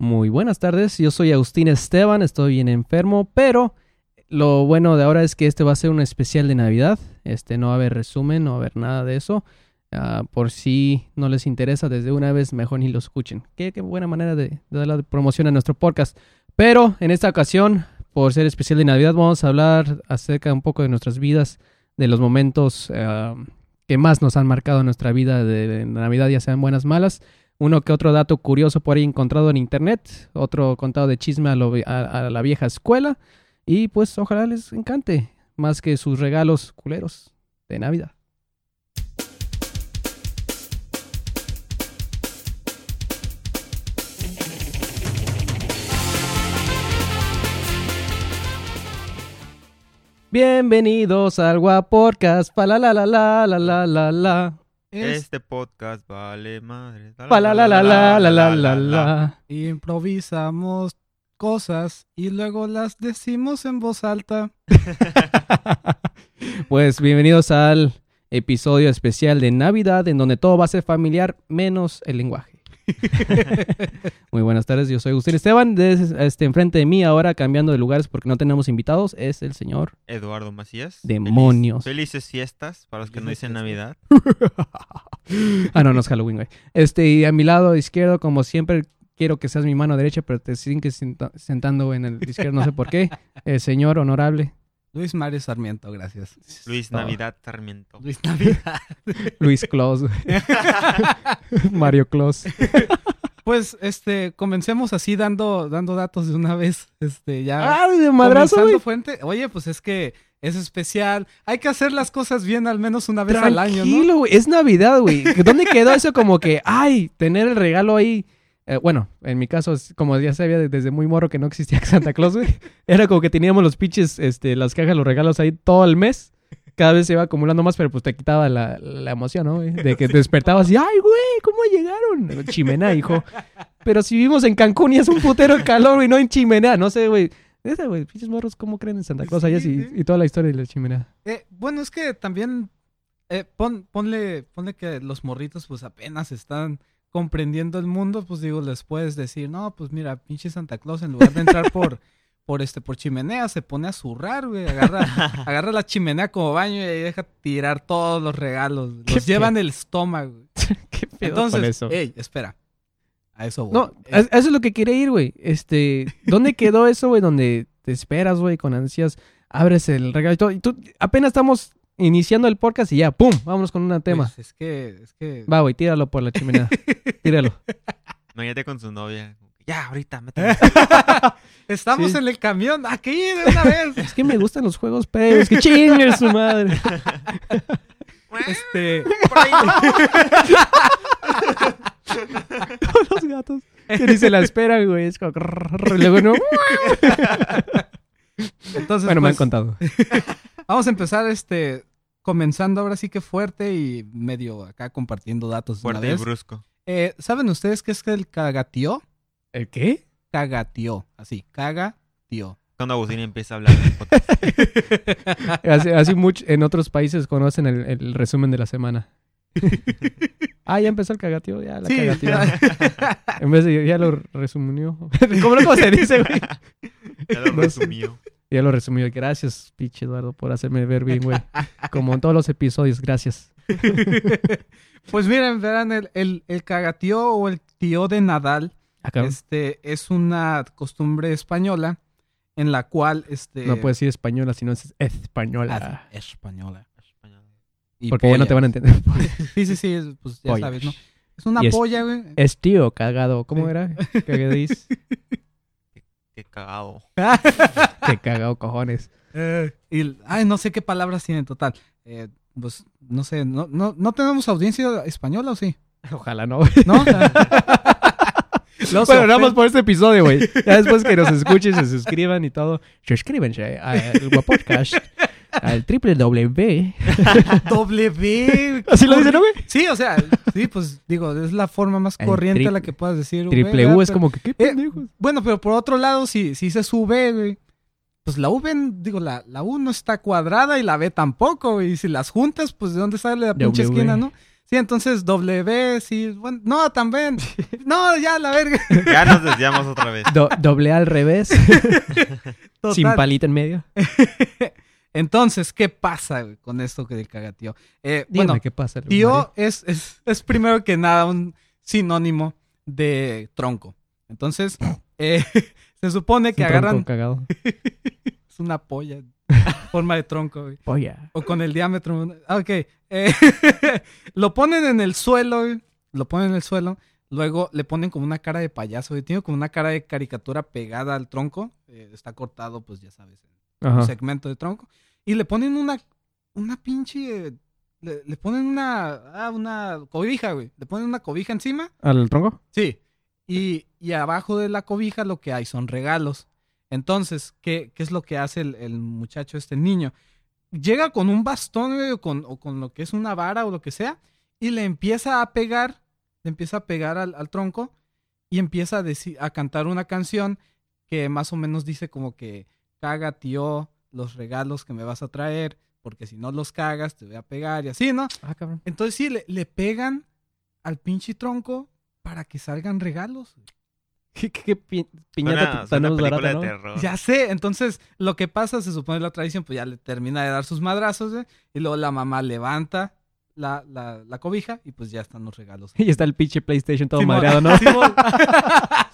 Muy buenas tardes, yo soy Agustín Esteban, estoy bien enfermo, pero lo bueno de ahora es que este va a ser un especial de Navidad. Este no va a haber resumen, no va a haber nada de eso. Ah, por si no les interesa, desde una vez mejor ni lo escuchen. Qué, buena manera de, de dar la promoción a nuestro podcast. Pero en esta ocasión, por ser especial de Navidad, vamos a hablar acerca un poco de nuestras vidas, de los momentos ah, que más nos han marcado en nuestra vida de, de Navidad, ya sean buenas malas. Uno que otro dato curioso por ahí encontrado en internet, otro contado de chisme a, lo- a- la vieja escuela. Y pues ojalá les encante, más que sus regalos culeros de Navidad. Bienvenidos al Guapodcast, pa la la la la la la la la. Este podcast vale madre. Improvisamos cosas y luego las decimos en voz alta. pues bienvenidos al episodio especial de Navidad en donde todo va a ser familiar menos el lenguaje. Muy buenas tardes, yo soy Agustín Esteban. Desde, este, enfrente de mí ahora cambiando de lugares porque no tenemos invitados es el señor. Eduardo Macías. Demonios. Feliz- felices fiestas para los que no dicen. Navidad. ah, no, no es Halloween, güey. Este, y a mi lado izquierdo, como siempre, quiero que seas mi mano derecha, pero te sigues senta- sentando en el izquierdo, no sé por qué. El señor honorable Luis Mario Sarmiento, gracias. Luis. Navidad Sarmiento. Luis Navidad. Luis Claus. güey. Mario Claus. Pues, este, comencemos así dando, dando datos de una vez. Este, ya. ¡Ah, de madrazo, fuente. Oye, pues es que es especial. Hay que hacer las cosas bien al menos una vez al año, ¿no? Tranquilo, güey. Es Navidad, güey. ¿Dónde quedó eso como que, ay, tener el regalo ahí? Eh, bueno, en mi caso, como ya sabía de- desde muy morro que no existía Santa Claus, güey. Era como que teníamos los pinches, este, las cajas, los regalos ahí todo el mes. Cada vez se iba acumulando más, pero pues te quitaba la, la emoción, ¿no? güey? De que te despertabas y, ay, güey, ¿cómo llegaron? Chimenea, hijo. Pero si vivimos en Cancún y es un putero de calor, güey, no en chimenea. No sé, güey. Esa, güey, pinches morros, ¿cómo creen en Santa Claus allá Sí, sí, sí. y toda la historia de la chimenea? Eh, bueno, es que también eh, pon- ponle, ponle que los morritos pues apenas están comprendiendo el mundo, pues digo, les puedes decir, no, pues mira, pinche Santa Claus en lugar de entrar por, por este, por chimenea, se pone a zurrar, güey, agarra, agarra la chimenea como baño y ahí deja tirar todos los regalos, los llevan el estómago. güey. ¿Qué pedo con Entonces, eso? ey, espera, a eso voy. No, Eh, a- eso es lo que quería ir, güey. Este, ¿dónde quedó eso, güey? Donde te esperas, güey, con ansias, abres el regalo y todo. Y tú, apenas estamos iniciando el podcast y ya, ¡pum! Vámonos con un tema. pues, es que, es que... Va, güey, tíralo por la chimenea. Tíralo. Imagínate con su novia. Ya, ahorita, méteme. Estamos Sí. en el camión, aquí de una vez. Es que me gustan los juegos previos. Que chingue su madre. Este, Por ahí. los gatos. Que ni se la esperan, güey. Es como... y Luego no. entonces, Bueno, me han pues, contado. Vamos a empezar este comenzando ahora sí que fuerte y medio acá compartiendo datos Fuerte y brusco. Eh, ¿Saben ustedes qué es que el cagatío? ¿El qué? Cagatío, así, cagatío. Cuando Agustín empieza a hablar. Así, así mucho, en otros países conocen el, el resumen de la semana. ah, ya empezó el cagateo, ya la Sí, cagateó. En vez de ya lo resumió. ¿Cómo, ¿Cómo se dice, güey? Ya lo resumió. Ya lo resumió. Gracias, pinche Eduardo, por hacerme ver bien, güey. Como en todos los episodios, gracias. pues miren, verán, el, el, el cagatío o el tío de Nadal Acá este, es una costumbre española en la cual... Este, no puedes decir española, sino es Ah, española. española. Español. Y Porque ya no te van a entender. Sí, sí, sí, es- pues ya Pollas. sabes, ¿no? Es una es- polla, güey. Es tío cagado. ¿Cómo Sí. era? Cagadiz. Cagado. Qué cagado, cojones. Eh, y, ay, no sé qué palabras tiene en total. Eh, pues, no sé, no, no, ¿no tenemos audiencia española o sí? Ojalá no. ¿No? Se Bueno, nada más por este episodio, güey. Ya después que nos escuchen, se suscriban y todo. Suscríbanse al Guapodcast, al triple W. W. ¿Así lo dicen, no, güey? Sí, o sea, sí, pues digo, es la forma más El corriente a la que puedas decir. Triple U es pero- como que, ¿qué Eh, pendejos? Bueno, pero por otro lado, si, si se sube, güey, pues la V, digo, la, la U no está cuadrada y la B tampoco, güey. Y si las juntas, pues ¿de dónde sale la pinche W. esquina, no? Sí, entonces W, sí, bueno, no, también. No, ya, la verga. Ya nos desviamos otra vez. Do- doble A al revés, Total. sin palita en medio. Entonces, ¿qué pasa güey, con esto que del cagatío? Eh, Dígame bueno, qué pasa. Tío es, es, es primero que nada un sinónimo de tronco. Entonces, eh, se supone Es que un tronco agarran... cagado. Es una polla. forma de tronco, güey. Polla. O con el diámetro. Ah, Ok. eh, lo ponen en el suelo, güey. Lo ponen en el suelo. Luego le ponen como una cara de payaso. Tiene como una cara de caricatura pegada al tronco. Eh, está cortado, pues ya sabes, un segmento de tronco. Y le ponen una, una pinche. Le, le ponen una. Ah, una cobija, güey. Le ponen una cobija encima. ¿Al tronco? Sí. Y, y abajo de la cobija lo que hay son regalos. Entonces, ¿qué, qué es lo que hace el, el muchacho, este niño? Llega con un bastón güey, o, con, o con lo que es una vara o lo que sea y le empieza a pegar, le empieza a pegar al, al tronco y empieza a, a cantar una canción que más o menos dice como que caga, tío, los regalos que me vas a traer, porque si no los cagas te voy a pegar y así, ¿no? Ah, cabrón. Entonces sí, le, le pegan al pinche tronco para que salgan regalos. ¿Qué, qué, qué pi- Suena, piñata suena tenemos película barata, de ¿no? terror. Ya sé, entonces lo que pasa, se supone la tradición, pues ya le termina de dar sus madrazos, güey, y luego la mamá levanta la, la, la cobija y pues ya están los regalos. Y está el pinche PlayStation todo Simón. madreado, ¿no?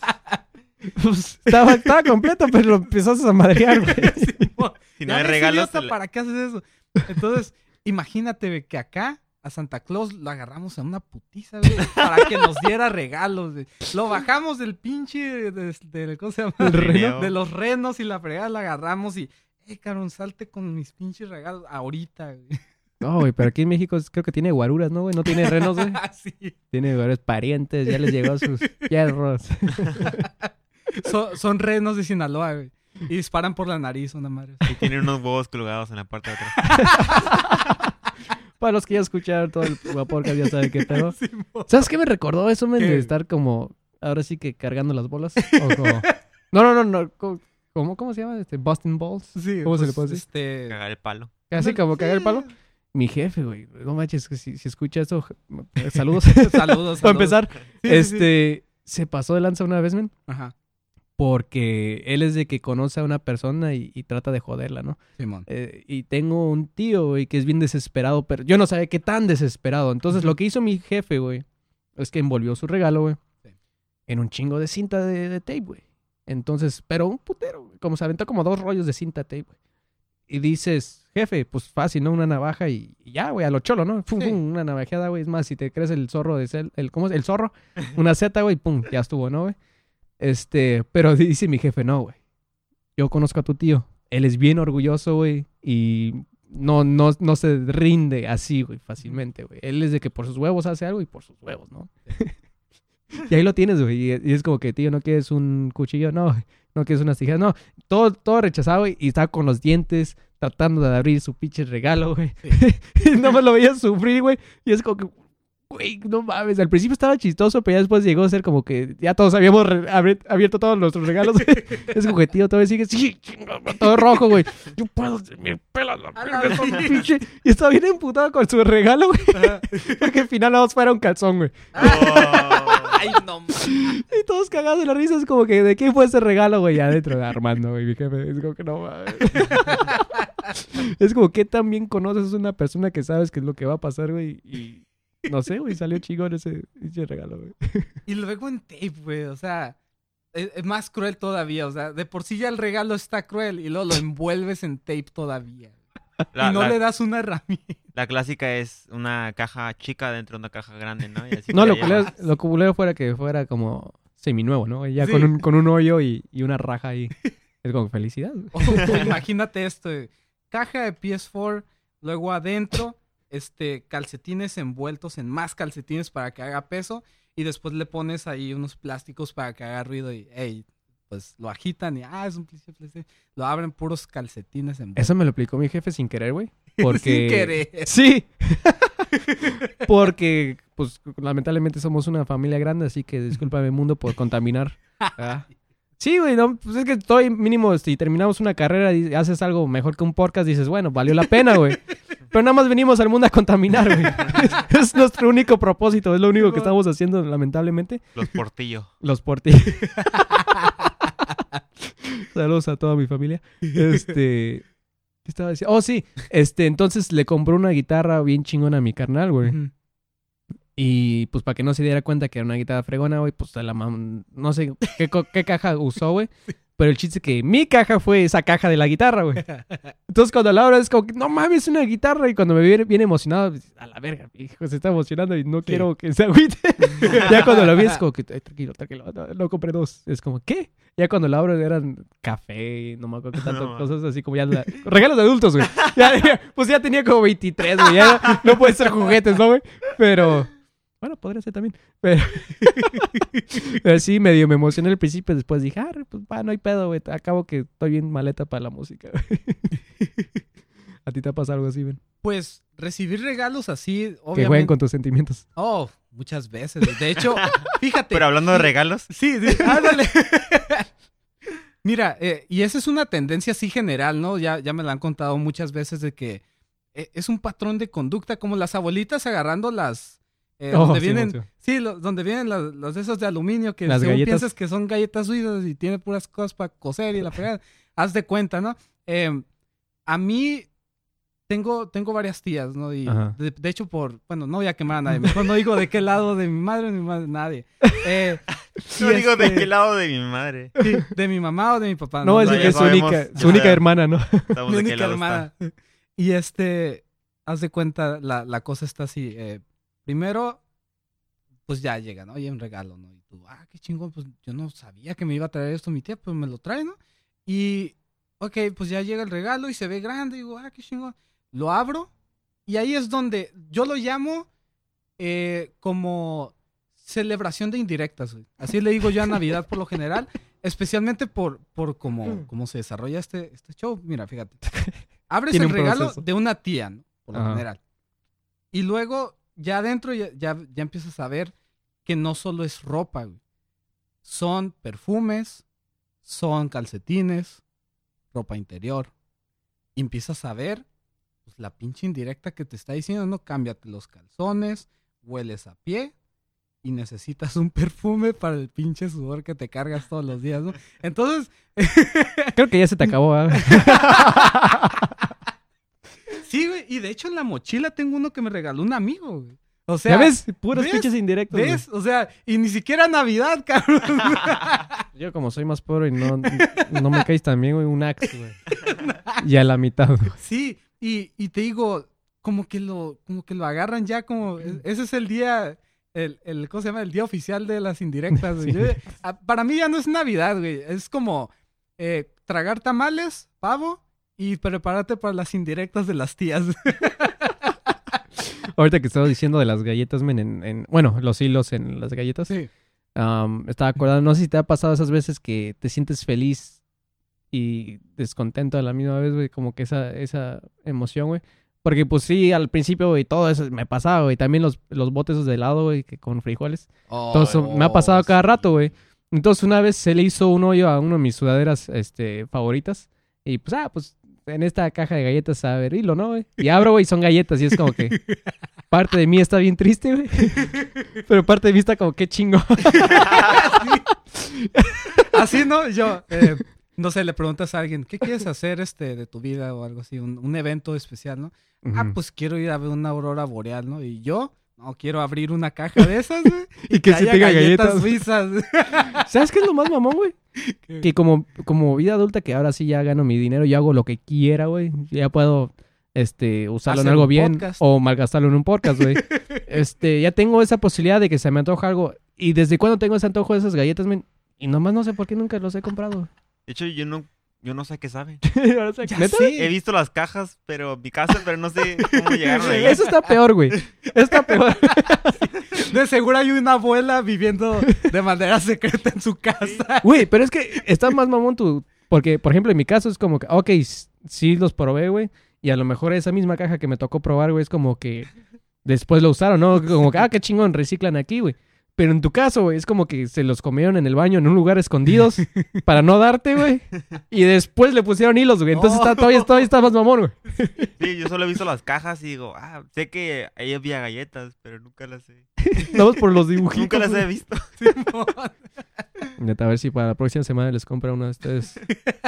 Pues, estaba, estaba completo, pero lo empezaste a madrear, güey. Si no hay regalos, idiota, ¿para qué haces eso? Entonces, imagínate que acá a Santa Claus lo agarramos a una putiza, güey, para que nos diera regalos, güey. Lo bajamos del pinche, de, de- ¿cómo se llama? Reno. De los renos y la fregada la agarramos y, eh, cabrón, salte con mis pinches regalos ahorita, güey. No, güey, pero aquí en México creo que tiene guaruras, ¿no, güey? No tiene renos, güey. Así. Tiene guaruras parientes, ya les llegó sus hierros. Son, son renos de Sinaloa, güey. Y disparan por la nariz, una madre. Y tiene unos huevos colgados en la parte de atrás. Para los que ya escucharon todo el podcast, ya saben qué pedo. ¿Sabes qué me recordó eso, men? De estar como, ahora sí que cargando las bolas. O como... No, no, no, no. ¿Cómo, cómo se llama? Este, Boston Balls. Sí, ¿Cómo se le pues, puede decir? Este... Cagar el palo. Así como Sí. cagar el palo. Mi jefe, güey. No manches, que si, si escucha esto, saludos. Saludos. Para empezar, Sí, sí, sí. este, se pasó de lanza una vez, men. Ajá. Porque él es de que conoce a una persona y, y trata de joderla, ¿no? Simón. Eh, y tengo un tío, güey, que es bien desesperado, pero yo no sabía qué tan desesperado. Entonces, lo que hizo mi jefe, güey, es que envolvió su regalo, güey, Sí. en un chingo de cinta de, de tape, güey. Entonces, pero un putero, güey, como se aventó como dos rollos de cinta tape, güey. Y dices, jefe, pues fácil, ¿no? Una navaja y, y ya, güey, a lo cholo, ¿no? Sí. pum, una navajeada, güey. Es más, si te crees el zorro de cel, el, ¿cómo es? El zorro, una zeta, güey, pum, ya estuvo, ¿no, güey? Este, pero dice mi jefe, no, güey. Yo conozco a tu tío. Él es bien orgulloso, güey. Y no, no, no se rinde así, güey, fácilmente, güey. Él es de que por sus huevos hace algo y por sus huevos, ¿no? y ahí lo tienes, güey. Y, es como que, tío, ¿no quieres un cuchillo? No, no quieres unas tijeras. No, todo, todo rechazado, güey. Y estaba con los dientes tratando de abrir su pinche regalo, güey. y no me lo veía sufrir, güey. Y es como que, güey, no mames. Al principio estaba chistoso, pero ya después llegó a ser como que ya todos habíamos abierto todos nuestros regalos. es como que, tío, todavía sigue, sí, todo rojo, güey. Yo puedo, me pela la A la verga, esa verga. pinche. Y estaba bien emputado con su regalo, güey. Porque al final nada más fuera un calzón, güey. Ay, no mames. Y todos cagados de la risa, es como que, ¿de quién fue ese regalo, güey? Adentro de Armando, güey, mi jefe. Es como que no mames. es como que también conoces a una persona que sabes qué es lo que va a pasar, güey. Y no sé, güey, salió chingón ese, ese regalo, güey. Y luego en tape, güey. O sea, es, es más cruel todavía. O sea, de por sí ya el regalo está cruel y luego lo envuelves en tape todavía. La, y no la- le das una herramienta. la clásica es una caja chica dentro de una caja grande, ¿no? Y así No, te lo culero, llevas. lo culero fuera que fuera como seminuevo, ¿no? Ya Sí. con, un, con un hoyo y, y una raja ahí. Es como felicidad. imagínate esto, güey. caja de PS4, luego adentro, este, calcetines envueltos en más calcetines para que haga peso, y después le pones ahí unos plásticos para que haga ruido y, hey, pues lo agitan y, ah, es un PlayStation. Lo abren puros calcetines envueltos. Eso me lo explicó mi jefe sin querer, güey. Porque... Sin querer. Sí. Porque, pues, lamentablemente somos una familia grande, así que discúlpame, mundo, por contaminar. Sí, güey, no, pues es que estoy mínimo, si terminamos una carrera y haces algo mejor que un podcast, dices, bueno, valió la pena, güey. Pero nada más venimos al mundo a contaminar, güey. Es, es nuestro único propósito, es lo único que estamos haciendo, lamentablemente. Los portillos. Los portillos. Saludos a toda mi familia. Este. ¿Qué estaba diciendo? Oh, sí. Este, entonces le compró una guitarra bien chingona a mi carnal, güey. Y pues para que no se diera cuenta que era una guitarra fregona, güey, pues la mam... no sé qué, qué caja usó, güey. Pero el chiste es que mi caja fue esa caja de la guitarra, güey. Entonces cuando la abro es como que, no mames, es una guitarra. Y cuando me viene bien emocionado, pues, a la verga, mi hijo se está emocionando y no quiero que se agüite. ya cuando lo vi es como que, "Ay, tranquilo, tranquilo, no, no compré dos. Es como, ¿qué? Ya cuando la abro eran café, no me acuerdo qué tanto, No. cosas así como ya... la- regalos de adultos, güey. Ya, ya, pues ya tenía como 23, güey. Ya no, no puede ser juguetes, ¿no, güey? Pero... Bueno, podría ser también. Pero, pero sí, medio me emocioné al principio. Después dije, ah, pues va, no hay pedo, güey. Acabo que estoy bien maleta para la música. güey". ¿A ti te ha pasado algo así, Ben? Pues recibir regalos así, Que jueguen obviamente. con tus sentimientos. Oh, muchas veces. De hecho, fíjate. Pero hablando de regalos, Sí, sí, ándale. Mira, eh, y esa es una tendencia así general, ¿no? Ya, ya me la han contado muchas veces de que eh, es un patrón de conducta, como las abuelitas agarrando las... eh, Oh, donde sí, vienen, sí, lo- donde vienen las, las de esas de aluminio que Las según galletas. piensas que son galletas suizas y tiene puras cosas para coser y la fregada. Haz de cuenta, ¿no? Eh, a mí tengo, tengo varias tías, ¿no? Y de, de hecho, por, bueno, no voy a quemar a nadie, mejor no digo de qué lado de mi madre ni mi madre, nadie. Eh, no digo de este- qué lado de mi madre. Sí, de mi mamá o de mi papá. No, es no, de ya que es su sabemos, única, su hermana, ¿no? Estamos mi de única lado hermana. Y este, haz de cuenta, la, la cosa está así. eh, primero, pues ya llega, ¿no? Y un regalo, ¿no? Y tú, ah, qué chingón, pues yo no sabía que me iba a traer esto mi tía, pues me lo trae, ¿no? Y, ok, pues ya llega el regalo y se ve grande, y digo, ah, qué chingón. Lo abro y ahí es donde yo lo llamo eh, como celebración de indirectas, güey. Así le digo yo a Navidad por lo general, especialmente por, por cómo, cómo se desarrolla este, este show. Mira, fíjate. Abres el regalo proceso. de una tía, ¿no? Por lo Ajá. general. Y luego, ya adentro, ya, ya, ya empiezas a ver que no solo es ropa, güey. Son perfumes, son calcetines, ropa interior. Y empiezas a ver pues, la pinche indirecta que te está diciendo, no, cámbiate los calzones, hueles a pie y necesitas un perfume para el pinche sudor que te cargas todos los días, ¿no? Entonces, Creo que ya se te acabó, ¿ah? sí, güey, y de hecho en la mochila tengo uno que me regaló un amigo, güey. O sea, ¿Ya ves? Puros pinches indirectos. güey. ¿ves? O sea, y ni siquiera Navidad, cabrón. Yo como soy más pobre y no, no me caes también, güey, un axe, güey. Y a la mitad, güey. Sí, y, y te digo, como que lo, como que lo agarran ya como, e- ese es el día, el, el, ¿cómo se llama? El día oficial de las indirectas, güey. Sí. Yo- a- para mí ya no es Navidad, güey. Es como eh, tragar tamales, pavo y prepararte para las indirectas de las tías. Ahorita que estaba diciendo de las galletas, men, en, en- bueno, los hilos en las galletas. Sí. am, estaba acordando, no sé si te ha pasado esas veces que te sientes feliz y descontento a la misma vez, güey, como que esa, esa emoción, güey. Porque pues sí, al principio, güey, todo eso me pasaba, güey. También los, los botes de helado, güey, que con frijoles. Todo eso me ha pasado cada rato, güey. Entonces una vez se le hizo un hoyo a uno de mis sudaderas este, favoritas. Y pues, ah, pues en esta caja de galletas a ver hilo, ¿no, güey? Y abro, güey, son galletas. Y es como que parte de mí está bien triste, güey. Pero parte de mí está como, qué chingo. Así, ¿no? Yo, eh, no sé, le preguntas a alguien, ¿qué quieres hacer este de tu vida o algo así? Un, un evento especial, ¿no? Ah, pues quiero ir a ver una aurora boreal, ¿no? Y yo, no, quiero abrir una caja de esas, güey. Y que sí haya tenga galletas. suizas. ¿Sabes qué es lo más mamón, güey? Que como, como vida adulta, que ahora sí ya gano mi dinero, yo hago lo que quiera, güey. Ya puedo este, usarlo en algo bien podcast. o malgastarlo en un podcast, güey. este, ya tengo esa posibilidad de que se me antoja algo. ¿Y desde cuándo tengo ese antojo de esas galletas, men? Y nomás no sé por qué nunca los he comprado. De hecho, yo no, yo no sé qué sabe. O sea, Ya ¿neta? sé. He visto las cajas, pero en mi casa, pero no sé cómo llegaron ahí. Eso está peor, güey. Está peor. De seguro hay una abuela viviendo de manera secreta en su casa. Güey, pero es que está más mamón tu... Porque, por ejemplo, en mi caso es como que, ok, sí los probé, güey. Y a lo mejor esa misma caja que me tocó probar, güey, es como que después lo usaron, ¿no? Como que, ah, qué chingón, reciclan aquí, güey. Pero en tu caso, güey, es como que se los comieron en el baño en un lugar escondidos para no darte, güey. Y después le pusieron hilos, güey. Entonces está, todavía, todavía está más mamón, güey. Sí, yo solo he visto las cajas y digo, ah, sé que ahí había galletas, pero nunca las he. Vamos por los dibujitos. Nunca las he visto. Neta, a ver si para la próxima semana les compra uno de ustedes.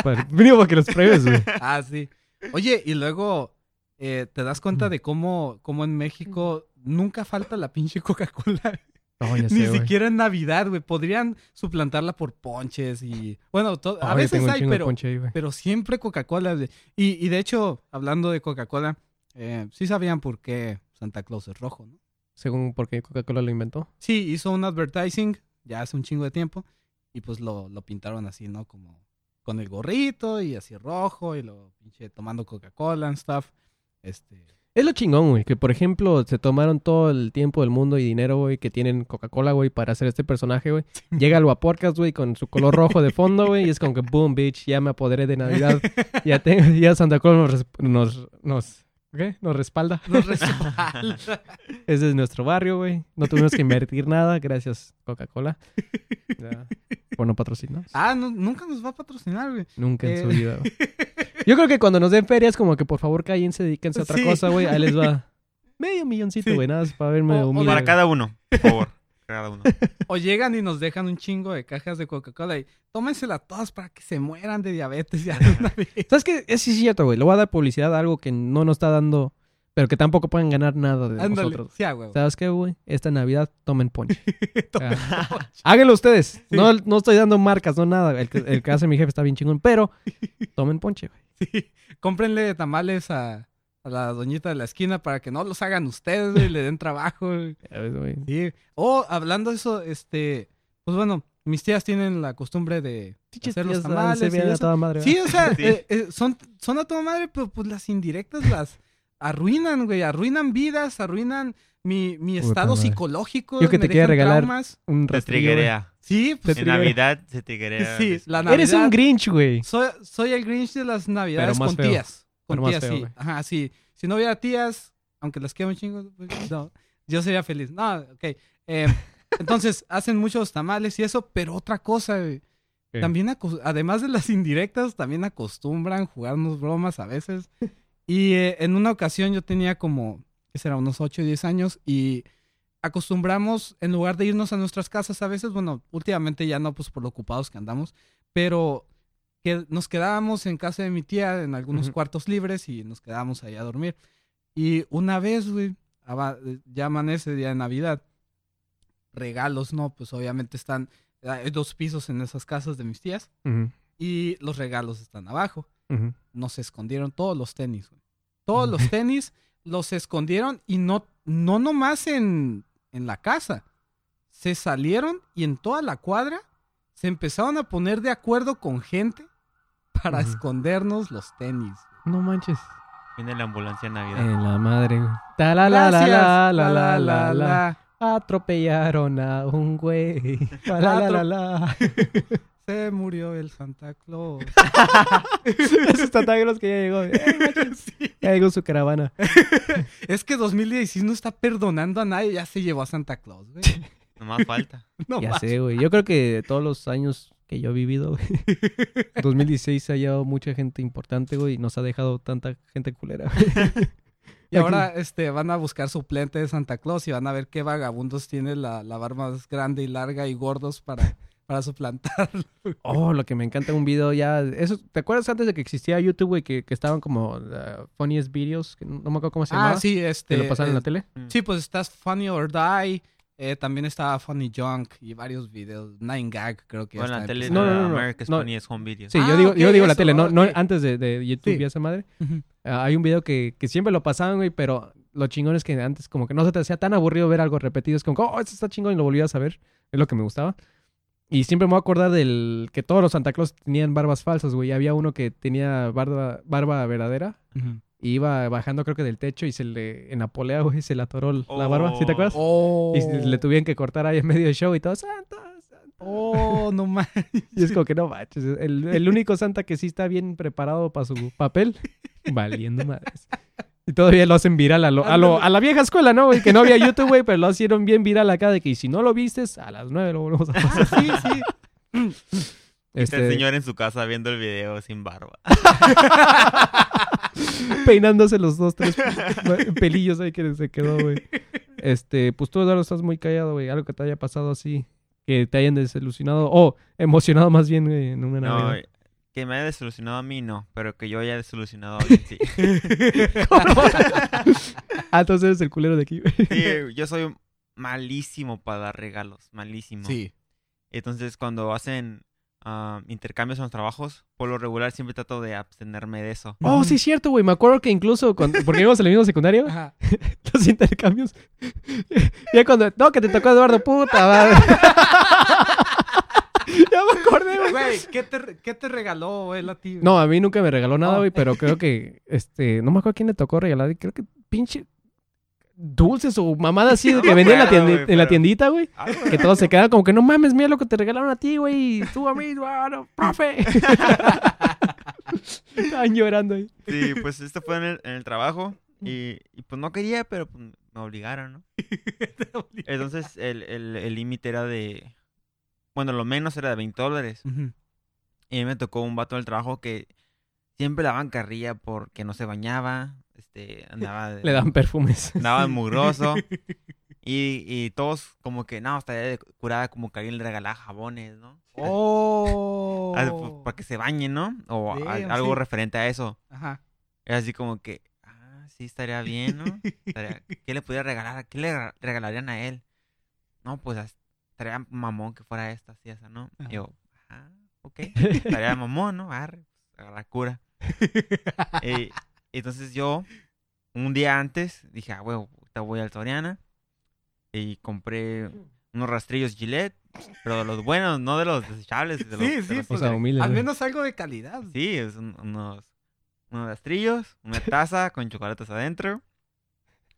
Para, mínimo para que los pruebes, güey. Ah, sí. Oye, y luego eh, te das cuenta de cómo, cómo en México nunca falta la pinche Coca-Cola. Ni sé, siquiera en Navidad, güey. Podrían suplantarla por ponches y... Bueno, to- a veces hay, pero, ponche ahí, güey. pero siempre Coca-Cola. Y, y de hecho, hablando de Coca-Cola, eh, sí sabían por qué Santa Claus es rojo, ¿no? Según por qué Coca-Cola lo inventó. Sí, hizo un advertising ya hace un chingo de tiempo y pues lo, lo pintaron así, ¿no? Como con el gorrito y así rojo y lo pinche tomando Coca-Cola and stuff. Este, Es lo chingón, güey. Que por ejemplo se tomaron todo el tiempo del mundo y dinero, güey, que tienen Coca-Cola, güey, para hacer este personaje, güey. Llega al Vaporcast, güey, con su color rojo de fondo, güey. Y es como que, boom, bitch, ya me apoderé de Navidad. Ya, tengo, ya Santa Claus nos, nos, nos, ¿qué? nos respalda. nos respalda. Ese es nuestro barrio, güey. No tuvimos que invertir nada. Gracias, Coca-Cola. Ya, Por no patrocinar. ah, no, nunca nos va a patrocinar, güey. Nunca en eh. su vida, güey. Yo creo que cuando nos den ferias, como que por favor cállense, dedíquense a otra Sí. cosa, güey. Ahí les va medio milloncito, Sí. güey. Nada más para verme O- humilde. Para cada uno, por favor. Cada uno. O llegan y nos dejan un chingo de cajas de Coca-Cola y tómensela todas para que se mueran de diabetes ya. ¿Sabes qué? Es sí cierto, güey. Le voy a dar publicidad a algo que no nos está dando, pero que tampoco pueden ganar nada de Ándale. nosotros. Sí. ¿Sabes qué, güey? Esta Navidad tomen ponche. Tomen Ah. Háganlo ustedes. No, no estoy dando marcas, no nada. El que, el que hace mi jefe está bien chingón, pero tomen ponche, güey. Sí. Cómprenle tamales a, a la doñita de la esquina para que no los hagan ustedes, güey, y le den trabajo. güey. Ya ves, güey. Sí. O hablando de eso, este, pues bueno, mis tías tienen la costumbre de hacer los tamales. se y vean a eso. toda madre, Sí, o sea, Sí. eh, eh, son, son a toda madre, pero pues las indirectas las arruinan, güey, arruinan vidas, arruinan mi, mi Puta estado madre. psicológico. Yo que te quería regalar traumas. Un Se rastrillo. Sí, pues Te En. Navidad se triguea. sí, la Navidad. Eres un Grinch, güey. Soy, soy el Grinch de las navidades con feo. tías. Con tías, feo, sí. güey. Ajá, sí. Si no hubiera tías, aunque las quiero un chingo, pues, no, yo sería feliz. No, ok. Eh, entonces, hacen muchos tamales y eso, pero otra cosa, güey. ¿Qué? También, además de las indirectas, también acostumbran jugarnos bromas a veces. Y eh, en una ocasión yo tenía como, ¿qué será? Unos 8 o 10 años y acostumbramos, en lugar de irnos a nuestras casas a veces, bueno, últimamente ya no, pues por lo ocupados que andamos, pero que nos quedábamos en casa de mi tía en algunos Ujú. cuartos libres y nos quedábamos ahí a dormir. Y una vez, güey, aba- ya amanece día de Navidad, regalos, ¿no? Pues obviamente están, hay dos pisos en esas casas de mis tías Ujú, y los regalos están abajo. ujú. Nos escondieron todos los tenis, güey. Todos los tenis los escondieron y no, no nomás en, en la casa. Se salieron y en toda la cuadra se empezaron a poner de acuerdo con gente para escondernos los tenis. No manches. Viene la ambulancia en Navidad. En la madre, güey. Ta la la la Gracias. la la la la la. Atropellaron a un güey. Ta la la la la. Se murió el Santa Claus. Esos tatagros que ya llegó. Eh. Ya llegó su caravana. es que 2016 no está perdonando a nadie. Ya se llevó a Santa Claus, güey. Nomás falta. No ya más. sé, güey. Yo creo que de todos los años que yo he vivido, güey. 2016 se ha llevado mucha gente importante, güey. Y nos ha dejado tanta gente culera, güey. Y ahora este, van a buscar suplente de Santa Claus y van a ver qué vagabundos tiene la, la barba más grande y larga y gordos para, para suplantarlo. Oh, lo que me encanta un video ya. Eso, ¿Te acuerdas antes de que existía YouTube, güey? Que, que estaban como uh, funniest videos. Que no, no me acuerdo cómo se llamaba. Ah, sí, este. Que lo pasaban en la eh, tele. Sí, pues estás Funny or Die. Eh, también estaba Funny Junk y varios videos. Nine Gag, creo que Bueno, la tele No, no, no, no, no. America's No. Funniest Home Videos. Sí, Ah, yo digo, ok, yo digo la eso, tele, no, no antes de, de YouTube Sí. y esa madre. Ujú. Ah, hay un video que, que siempre lo pasaban, güey, pero lo chingón es que antes como que no se te hacía tan aburrido ver algo repetido. Es como, oh, esto está chingón y lo volvías a ver. Es lo que me gustaba. Y siempre me voy a acordar del que todos los Santa Claus tenían barbas falsas, güey. Había uno que tenía barba, barba verdadera Ujú. y iba bajando creo que del techo y se le, en la polea, güey, se le atoró la barba. ¿Sí te acuerdas? Oh. Y le tuvieron que cortar ahí en medio del show y todo, Santa, Santa. Oh, no más. Y es como que no manches. El, el único Santa que sí está bien preparado para su papel, valiendo madres. Y todavía lo hacen viral a, lo, a, lo- a la vieja escuela, ¿no, güey? Que no había YouTube, güey, pero lo hicieron bien viral acá de que y si no lo vistes, a las nueve lo volvemos a pasar. Sí, sí. Está el Este, señor en su casa viendo el video sin barba. peinándose los dos, tres pelillos ahí que se quedó, güey. Este, pues tú, Eduardo, estás muy callado, güey. Algo que te haya pasado así, que te hayan desilusionado, o emocionado más bien, güey, en una No, que me haya desilusionado a mí, no. Pero que yo haya desilusionado a alguien, sí. ah, entonces eres el culero de aquí, güey. Sí, yo soy malísimo para dar regalos. Malísimo. Sí. Entonces, cuando hacen ah, intercambios en los trabajos, por lo regular siempre trato de abstenerme de eso. Oh, sí, es cierto, güey. Me acuerdo que incluso, cuando, porque íbamos en el mismo secundario, Ajá. los intercambios. ya cuando, no, que te tocó Eduardo, puta madre. ya me acordé, güey. Güey, ¿qué te, ¿qué te regaló él a ti? güey? No, a mí nunca me regaló nada, Oh. güey, pero creo que, este, no me acuerdo quién le tocó regalar, creo que pinche dulces o mamada así No que vendía en la, la tiendita, güey. Ah. Que todos se quedaban como que no mames, mira lo que te regalaron a ti, güey. Tú a mí, bueno, profe. Estaban llorando ahí. Sí, pues esto fue en el, en el trabajo. Y, y, pues no quería, pero pues, me obligaron, ¿no? Entonces el el- el límite era de... Bueno, lo menos era de 20 dólares. Y a mí me tocó un vato del trabajo que siempre le daban carrilla porque no se bañaba. Este, andaba... de- Le dan perfumes. Andaba mugroso. Y, y todos como que, no, estaría de curada como que alguien le regalaba jabones, ¿no? Oh. Pues, para que se bañen, ¿no? O a- algo sí. referente a eso. Ajá. Era así como que, ah, sí, estaría bien, ¿no? Estaría- ¿Qué le pudiera regalar? ¿Qué le rega- regalarían a él? No, pues estaría mamón que fuera esta, así, esa, ¿no? Ajá. Y yo, ah, ok. Estaría mamón, ¿no? Arre, pues, agarrar cura. Eh, entonces yo, un día antes, dije, ah, huevo, voy al Soriana. Y compré unos rastrillos Gillette, pero de los buenos, no de los desechables. De los, Sí, de sí, los- pues, humilde, Al menos algo de calidad. Sí, es un- unos, unos rastrillos, una taza con chocolates adentro,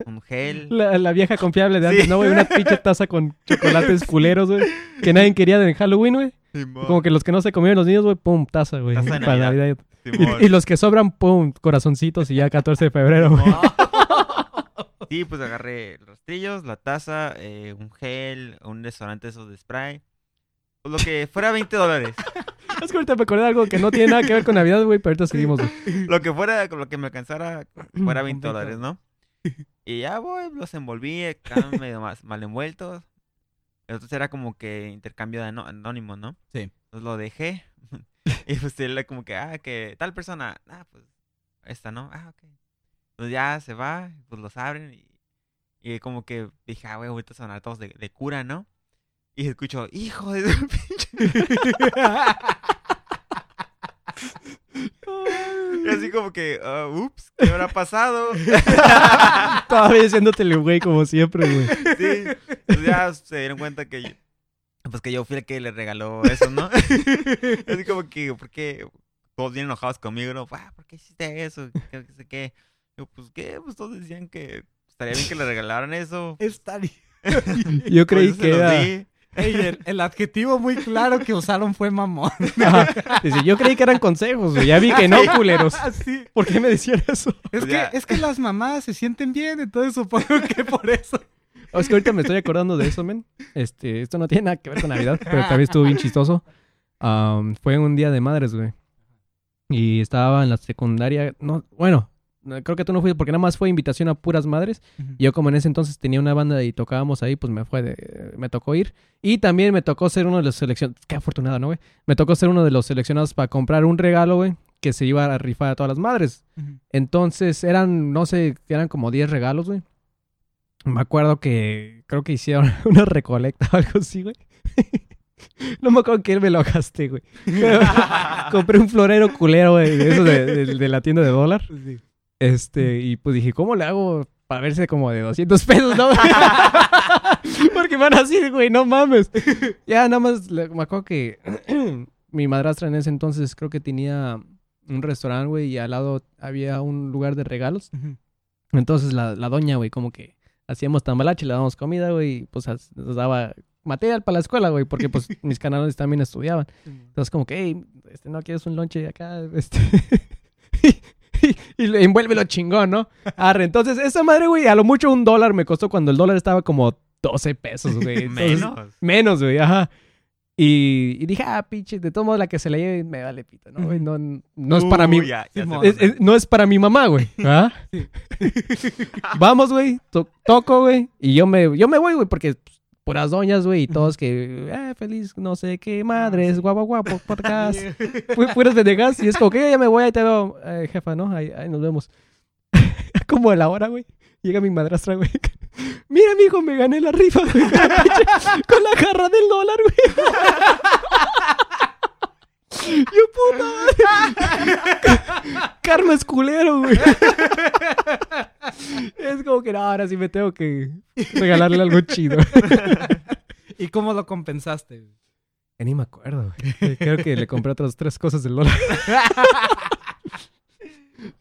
un gel. La, la vieja confiable de Sí. antes, ¿no, güey? Una pinche taza con chocolates culeros, güey. Que nadie quería en Halloween, güey. Como que los que no se comieron los niños, güey, pum, taza, güey. Taza de Navidad. Y, y los que sobran, pum, corazoncitos y ya 14 de febrero, güey. Sí, pues agarré rastrillos, la taza, eh, un gel, un desodorante esos de spray. Pues lo que fuera 20 dólares. Es que ahorita me acordé de algo que no tiene nada que ver con Navidad, güey, pero ahorita seguimos, güey. Lo que fuera, con lo que me alcanzara, fuera 20 20 dólares, ¿no? Y ya, voy, los envolví, estaban medio más mal envueltos. Entonces era como que intercambio de ano- anónimo, ¿no? Sí. Entonces lo dejé. y pues él como que, ah, que tal persona, ah, pues esta, ¿no? Ah, ok. Entonces ya se va, pues los abren y, y como que dije, ah, güey, ahorita son todos de, de cura, ¿no? Y escucho, hijo de pinche. Y así como que, ah, ups, ¿qué habrá pasado? Todavía haciéndotele, güey, como siempre, güey. Sí. Pues ya se dieron cuenta que yo, pues que yo fui el que le regaló eso, ¿no? Así como que, ¿por qué? Todos bien enojados conmigo, ¿no? Ah, ¿por qué hiciste eso? ¿Qué, qué sé qué? Yo, pues, ¿qué? Pues todos decían que estaría bien que le regalaran eso. Estaría. Yo creí que era... Ey, el, el adjetivo muy claro que usaron fue mamón. Dice, yo creí que eran consejos. Ya vi que no, culeros. ¿Por qué me decían eso? Es Pues que, es que las mamás se sienten bien, entonces supongo que por eso. Oh, Es que ahorita me estoy acordando de eso, men. Este, esto no tiene nada que ver con Navidad, pero también estuvo bien chistoso. Am, fue un día de madres, güey. Y estaba en la secundaria. No, bueno, no, creo que tú no fuiste porque nada más fue invitación a puras madres. Y yo como en ese entonces tenía una banda y tocábamos ahí, pues me fue de, me tocó ir. Y también me tocó ser uno de los seleccionados. Qué afortunado, ¿no, güey? Me tocó ser uno de los seleccionados para comprar un regalo, güey, que se iba a rifar a todas las madres. Entonces eran, no sé, eran como 10 regalos, güey. Me acuerdo que creo que hicieron una recolecta o algo así, güey. No me acuerdo que me lo gasté, güey. Compré un florero culero, güey, de eso de, de- de la tienda de dólar. Este, y pues dije, ¿cómo le hago para verse como de 200 pesos, no? Porque van así, güey, no mames. Ya, nada más, le- me acuerdo que mi madrastra en ese entonces creo que tenía un restaurante, güey, y al lado había un lugar de regalos. Entonces la, la doña, güey, como que hacíamos tambalache, le dábamos comida, güey, y pues nos daba material para la escuela, güey, porque pues mis canales también estudiaban. Entonces como que, hey, este, ¿no quieres un lonche acá? Este... y y envuélvelo chingón, ¿no? Arre, entonces esa madre, güey, a lo mucho un dólar me costó cuando el dólar estaba como 12 pesos, güey. Entonces- Menos. Menos, güey, ajá. Y, y dije, ah, pinche, de todos modos la que se la lleve me vale pito, ¿no? güey? No, no es para Uh, mí. ya, ya Simón. sé Es- dónde. es- no es para mi mamá, güey. ¿Ah? Vamos, güey. to- toco, güey. Y yo me, yo me voy, güey, porque pues, puras doñas, güey, y todos que, eh, feliz, no sé qué, madres, guapo, guapo, podcast. Pu- puras pendejas. Y es como que yo ya me voy, ahí te veo, eh, jefa, ¿no? Ahí, ahí nos vemos. como a la hora, güey. Llega mi madrastra, güey. Mira, mijo, me gané la rifa, güey. Con la, pinche- con la jarra del dólar, güey. Yo, puta madre. Karma es culero, güey. Es como que no, ahora sí me tengo que regalarle algo chido. ¿Y cómo lo compensaste? Ya ni me acuerdo, güey. Creo que le compré otras tres cosas del dólar.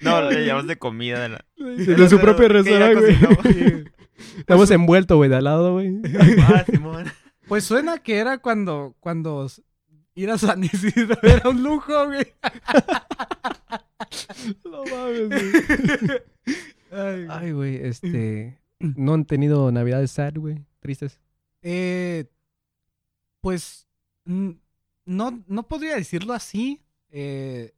No, le llevas de comida. De, la... De, su propio restaurante, güey. Estamos envueltos, güey, de al lado, güey. Ah, Simón. Pues suena que era cuando, cuando ir a San Isidro era un lujo, güey. No mames, güey. Ay, güey. Ay, güey, este... No han tenido navidades sad, güey. Tristes. Eh, pues no, no podría decirlo así, eh,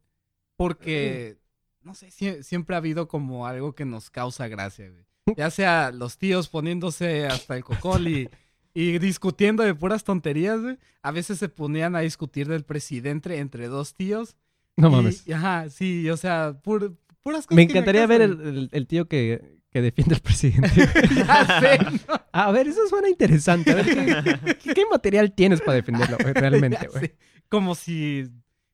porque, no sé, sie- siempre ha habido como algo que nos causa gracia, güey. Ya sea los tíos poniéndose hasta el cocol y, y discutiendo de puras tonterías, güey. A veces se ponían a discutir del presidente entre dos tíos. No y- mames. ajá, sí, o sea, pur- puras cosas Me encantaría ver el, el- el tío que, que defiende al presidente. ya sé, ¿no? A ver, eso suena interesante. A ver, ¿qué, qué- qué material tienes para defenderlo, realmente, güey? Como si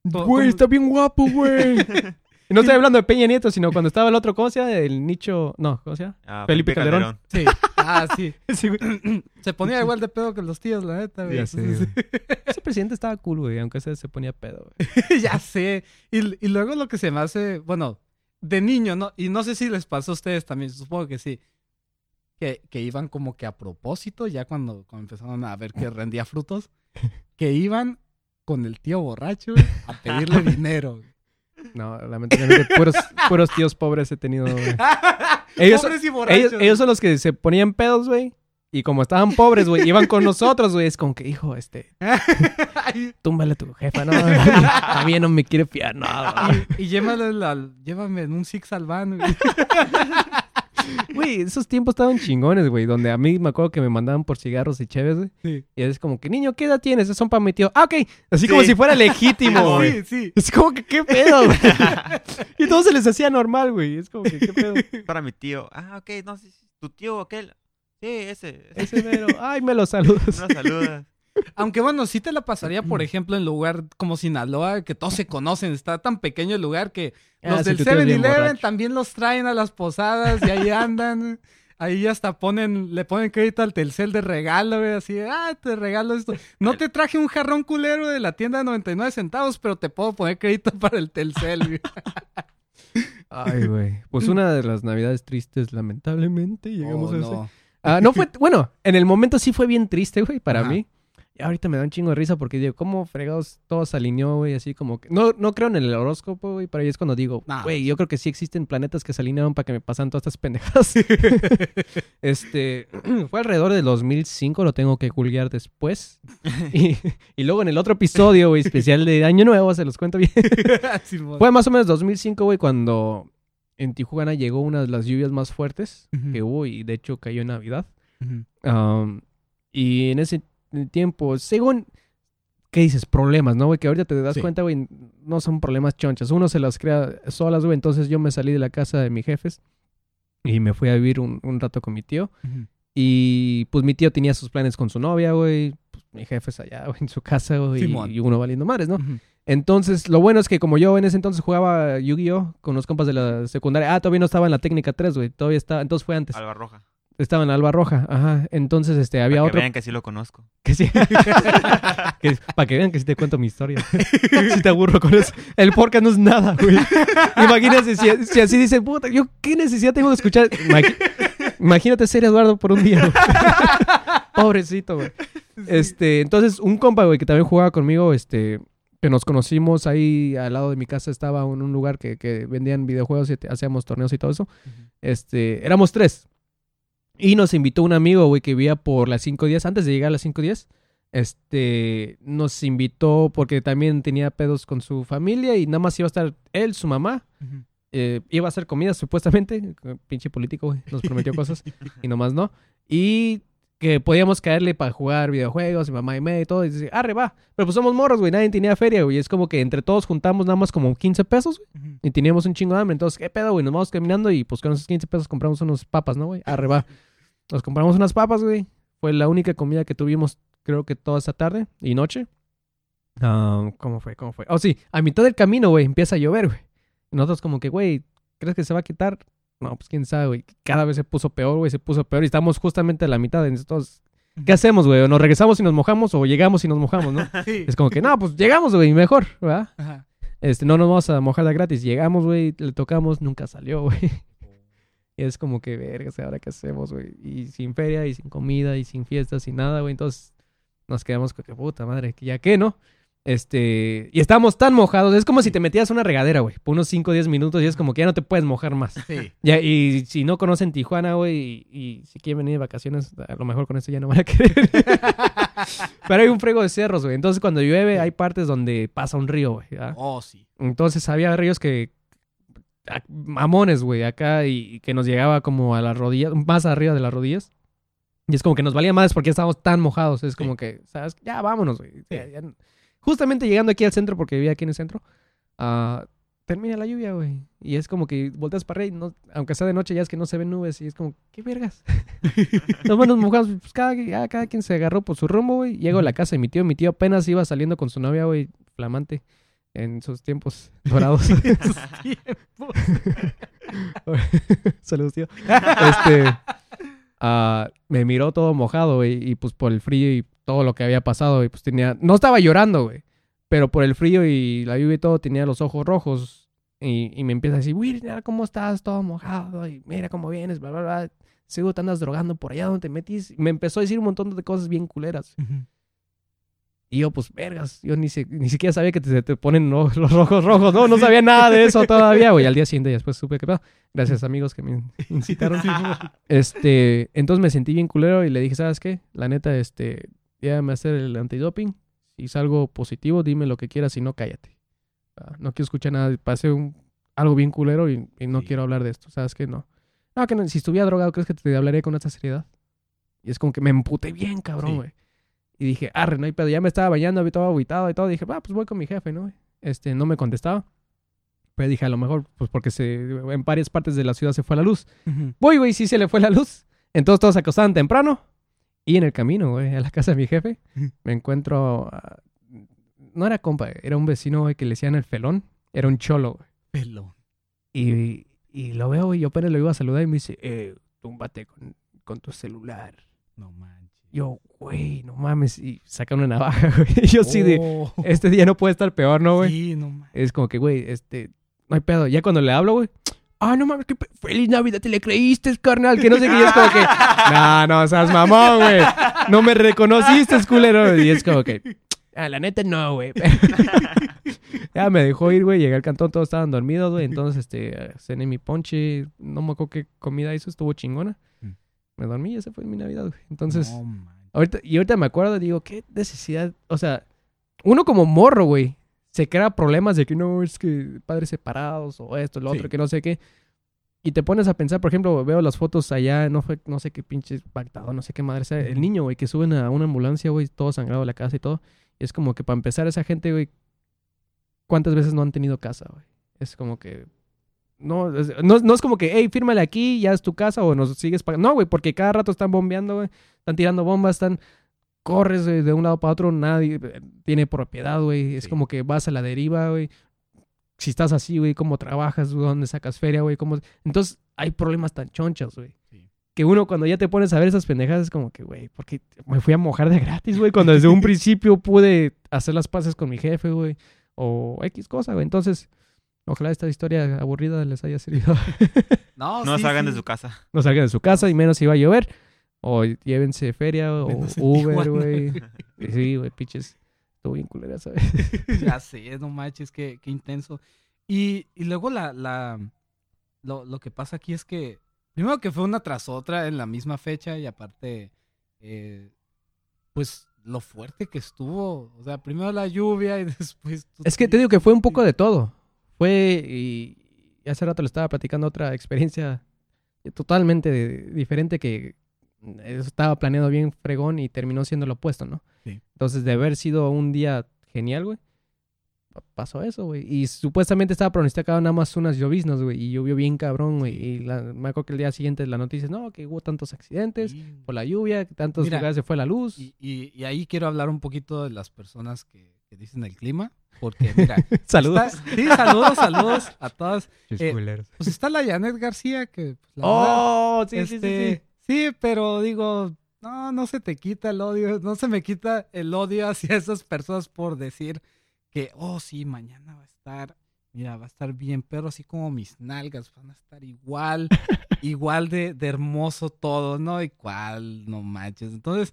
Güey, está bien guapo, güey. Y no estoy hablando de Peña Nieto, sino cuando estaba el otro, ¿cómo se llama? El nicho... No, ¿cómo se llama? Ah, Felipe Calderón. Sí. Ah, sí. Se ponía igual de pedo que los tíos, la neta, güey. Ya sé, Entonces, Ese presidente estaba cool, güey, aunque se, se ponía pedo, güey. ya sé. Y, y luego lo que se me hace, bueno, de niño, ¿no? Y no sé si les pasó a ustedes también, supongo que sí. Que, que iban como que a propósito, ya cuando, cuando empezaron a ver que rendía frutos, que iban con el tío borracho güey, a pedirle dinero. No, lamentablemente, puros, puros tíos pobres he tenido, güey. Ellos- Pobres y borrachos. Ellos, ellos son los que se ponían pedos, güey. Y como estaban pobres, güey, iban con nosotros, güey. Es como que, hijo, este, túmbale a tu jefa, ¿no? A mí no me quiere fiar nada. y llévame, la- llévame en un Six al van, güey. Güey, esos tiempos estaban chingones, güey. Donde a mí me acuerdo que me mandaban por cigarros y chéves, güey. Sí. Y es como que, niño, ¿qué edad tienes? Esos son para mi tío. Ah, ok. Así como Sí. si fuera legítimo, güey. Sí, sí. Es como que, ¿qué pedo, güey? y todo se les hacía normal, güey. Es como que, ¿qué pedo? Para mi tío. Ah, ok, no sé. ¿Tu tío aquel? Sí, ese. ese. Ese mero. Ay, me lo saludas. No saludas. Aunque bueno, sí te la pasaría, por ejemplo, en lugar como Sinaloa, que todos se conocen. Está tan pequeño el lugar que Ah, los sí, del tu tío es bien 7-Eleven borracho. también los traen a las posadas y ahí andan. Ahí hasta ponen, le ponen crédito al Telcel de regalo, güey, así, ah, te regalo esto. No te traje un jarrón culero de la tienda de 99 centavos, pero te puedo poner crédito para el Telcel, güey. Ay, güey. Pues una de las navidades tristes, lamentablemente, llegamos Oh, a ese. no. Ah, no fue, bueno, en el momento sí fue bien triste, güey, para Ajá. mí. Y ahorita me da un chingo de risa porque digo, ¿cómo fregados todo se alineó, güey? Así como que... No, no creo en el horóscopo, güey, pero ahí es cuando digo, güey, yo creo que sí existen planetas que se alinearon para que me pasan todas estas pendejadas. este, fue alrededor del 2005, lo tengo que googlear después. y, y luego en el otro episodio, güey, especial de Año Nuevo, se los cuento bien. Fue más o menos 2005, güey, cuando en Tijuana llegó una de las lluvias más fuertes que hubo y de hecho cayó en Navidad. Um, y en ese tiempo, según... ¿Qué dices? Problemas, ¿no, güey? Que ahorita te das Sí. cuenta, güey, no son problemas chonchas. Uno se las crea solas, güey. Entonces yo me salí de la casa de mis jefes y me fui a vivir un, un rato con mi tío. Y pues mi tío tenía sus planes con su novia, güey. Pues, mi jefe es allá, güey, en su casa, güey. Simón. Y uno valiendo madres, ¿no? Entonces, lo bueno es que como yo en ese entonces jugaba Yu-Gi-Oh! con los compas de la secundaria. Ah, todavía no estaba en la técnica 3, güey. Todavía estaba, entonces fue antes. Alba Roja. Estaba en Alba Roja, ajá. Entonces, este, había Para que otro vean que sí lo conozco. que sí. para que vean que sí te cuento mi historia. si te aburro con eso. El podcast no es nada, güey. Imagínate si, si así dice, puta, yo qué necesidad tengo de escuchar. Imagínate ser Eduardo por un día, güey. Pobrecito, güey. Este, entonces, un compa, güey, que también jugaba conmigo, este, que nos conocimos ahí al lado de mi casa estaba en un lugar que, que vendían videojuegos y te- hacíamos torneos y todo eso. Este, éramos tres. Y nos invitó un amigo, güey, que vivía por las 510, antes de llegar a las 510. Este, nos invitó porque también tenía pedos con su familia y nada más iba a estar él, su mamá. Eh, iba a hacer comida supuestamente. Pinche político, güey. Nos prometió cosas y nomás no. Y que podíamos caerle para jugar videojuegos, y mamá y media y todo. Y dice, arre, va. Pero pues somos morros, güey. Nadie tenía feria, güey. Es como que entre todos juntamos nada más como 15 pesos, güey. Y teníamos un chingo de hambre. Entonces, ¿qué pedo, güey? Nos vamos caminando y pues con esos 15 pesos compramos unos papas, ¿no, güey? Arre, va. Nos compramos unas papas, güey. Fue la única comida que tuvimos, creo que toda esta tarde y noche. Ah, ¿Cómo fue? ¿Cómo fue? Oh, sí. A mitad del camino, güey, empieza a llover, güey. Nosotros como que, güey, ¿crees que se va a quitar? No, pues quién sabe, güey. Cada vez se puso peor, güey. Se puso peor y estamos justamente a la mitad. Entonces, ¿qué hacemos, güey? ¿O nos regresamos y nos mojamos o llegamos y nos mojamos, no? Sí. Es como que, no, pues llegamos, güey, mejor, ¿verdad? Ajá. Este, no nos vamos a mojar de gratis. Llegamos, güey, le tocamos, nunca salió, güey. Y es como que, vergas, ¿ahora qué hacemos, güey? Y sin feria, y sin comida, y sin fiestas, sin nada, güey. Entonces nos quedamos con que, puta madre, que ya qué, ¿no? Este, y estábamos tan mojados. Es como si te metías una regadera, güey, por unos 5 o 10 minutos y es como que ya no te puedes mojar más. Sí. Ya, y si no conocen Tijuana, güey, y, y si quieren venir de vacaciones, a lo mejor con esto ya no van a querer. Pero hay un frego de cerros, güey. Entonces cuando llueve hay partes donde pasa un río, güey. ¿verdad? Oh, sí. Entonces había ríos que. Mamones, güey, acá y, y que nos llegaba como a las rodillas, más arriba de las rodillas. Y es como que nos valía más porque estábamos tan mojados. Es como que, ¿sabes? Ya vámonos, güey. Ya- ya- Justamente llegando aquí al centro, porque vivía aquí en el centro, ah, termina la lluvia, güey. Y es como que volteas para arriba y no, aunque sea de noche, ya es que no se ven nubes. Y es como, ¿qué vergas? Nos nos mojamos, pues cada, ya cada quien se agarró por su rumbo, güey. Llego a la casa de mi tío. Mi tío apenas iba saliendo con su novia, güey, flamante, en sus tiempos dorados. Saludos, tío. Este. ah, me miró todo mojado, güey. Y pues por el frío y todo lo que había pasado, y pues tenía. No estaba llorando, güey. Pero por el frío y la lluvia y todo, tenía los ojos rojos. Y, y me empieza a decir, mira cómo estás, todo mojado. Y mira cómo vienes, bla, bla, bla. Seguro te andas drogando por allá donde te metís. Me empezó a decir un montón de cosas bien culeras. Y yo, pues, vergas, yo ni, se- ni siquiera sabía que te, te ponen lo- los ojos rojos, no, no sabía nada de eso todavía, güey. Al día siguiente después supe que pedo. Gracias, amigos, que me incitaron. este, entonces me sentí bien culero y le dije, ¿sabes qué? La neta, este, llévame a hacer el antidoping. Si salgo positivo, dime lo que quieras, si no, cállate. Ah, no quiero escuchar nada, pasé un, algo bien culero y, y no Sí. quiero hablar de esto, ¿sabes qué? No. No, que no, si estuviera drogado, ¿crees que te hablaría con esta seriedad? Y es como que me emputé bien, cabrón, Sí. Y dije, arre, no hay pedo. Ya me estaba bañando, había todo agüitado y todo. Dije, va, pues voy con mi jefe, ¿no? Este, no me contestaba. Pero dije, a lo mejor, pues porque se, en varias partes de la ciudad se fue la luz. Voy, güey, sí se le fue la luz. Entonces todos se acostaban temprano. Y en el camino, güey, a la casa de mi jefe, Ujú. me encuentro... a- No era compa, era un vecino, güey, que le decían el felón. Era un cholo, güey. Pelón. Y, y lo veo, güey, yo apenas lo iba a saludar y me dice, eh, túmbate con, con tu celular. No manches. Yo, güey, no mames. Y saca una navaja, güey. Y yo sí de, Oh. este día no puede estar peor, ¿no, güey? Sí, no manches. Es como que, güey, este, no hay pedo. Ya cuando le hablo, güey, ah, no mames, qué pe- feliz Navidad, te le creíste, carnal, que no sé qué. Y es como que, no, no, seas mamón, güey. No me reconociste, culero. Y es como que, ah, la neta no, güey. ya me dejó ir, güey. Llegué al cantón, todos estaban dormidos, güey. Entonces, este, cené mi ponche. No me acuerdo qué comida hizo, estuvo chingona. Me dormí y esa fue mi Navidad, güey. Entonces, No. Ahorita, y ahorita me acuerdo, digo, qué necesidad. O sea, uno como morro, güey, se crea problemas de que no, es que padres separados o esto, lo Sí. otro, que no sé qué. Y te pones a pensar, por ejemplo, veo las fotos allá, no fue, no sé qué pinche pactado, no sé qué madre sea. El niño, güey, que suben a una ambulancia, güey, todo sangrado de la casa y todo. Y es como que para empezar, esa gente, güey, ¿cuántas veces no han tenido casa, güey? Es como que. No, es, no, no es como que, hey, fírmale aquí, ya es tu casa o nos sigues pagando. No, güey, porque cada rato están bombeando, güey. Están tirando bombas, están. Corres güey, de un lado para otro, nadie eh, tiene propiedad, güey. Es Sí. como que vas a la deriva, güey. Si estás así, güey, ¿cómo trabajas? ¿Dónde sacas feria, güey? ¿Cómo... Entonces, hay problemas tan chonchos, güey. Sí. Que uno cuando ya te pones a ver esas pendejadas es como que, güey, ¿por qué me fui a mojar de gratis, güey? Cuando desde un principio pude hacer las paces con mi jefe, güey. O X cosa, güey. Entonces, ojalá esta historia aburrida les haya servido. No, No sí, salgan sí. de su casa. no salgan de su casa y menos si va a llover. O llévense feria o Menos Uber, güey. Sí, güey, pinches. Estuvo bien culera esa vez. ya sé, no manches, qué, qué intenso. Y, y luego la, la lo, lo que pasa aquí es que, primero que fue una tras otra en la misma fecha y aparte, eh, pues lo fuerte que estuvo. O sea, primero la lluvia y después... Es que te digo que fue un poco de todo. Fue, y, hace rato le estaba platicando otra experiencia totalmente diferente que estaba planeado bien fregón y terminó siendo lo opuesto, ¿no? Sí. Entonces, de haber sido un día genial, güey, pa- pasó eso, güey. Y supuestamente estaba pronosticado nada más unas lloviznas, güey, y llovió bien cabrón, güey. Y la, me acuerdo que el día siguiente la noticia, no, que hubo tantos accidentes Sí. por la lluvia, que tantos Mira, lugares se fue la luz. Y, y, y ahí quiero hablar un poquito de las personas que, que dicen el clima. Porque, mira, Saludos. está- sí, saludos, saludos a todas. Eh. Pues está la Janet García, que pues, la verdad, Oh, sí, sí, sí, Este, sí. sí, pero digo, no, no se te quita el odio, no se me quita el odio hacia esas personas por decir que, oh, sí, mañana va a estar, mira, va a estar bien, pero así como mis nalgas van a estar igual, igual de, de hermoso todo, ¿no? Igual, no manches. Entonces,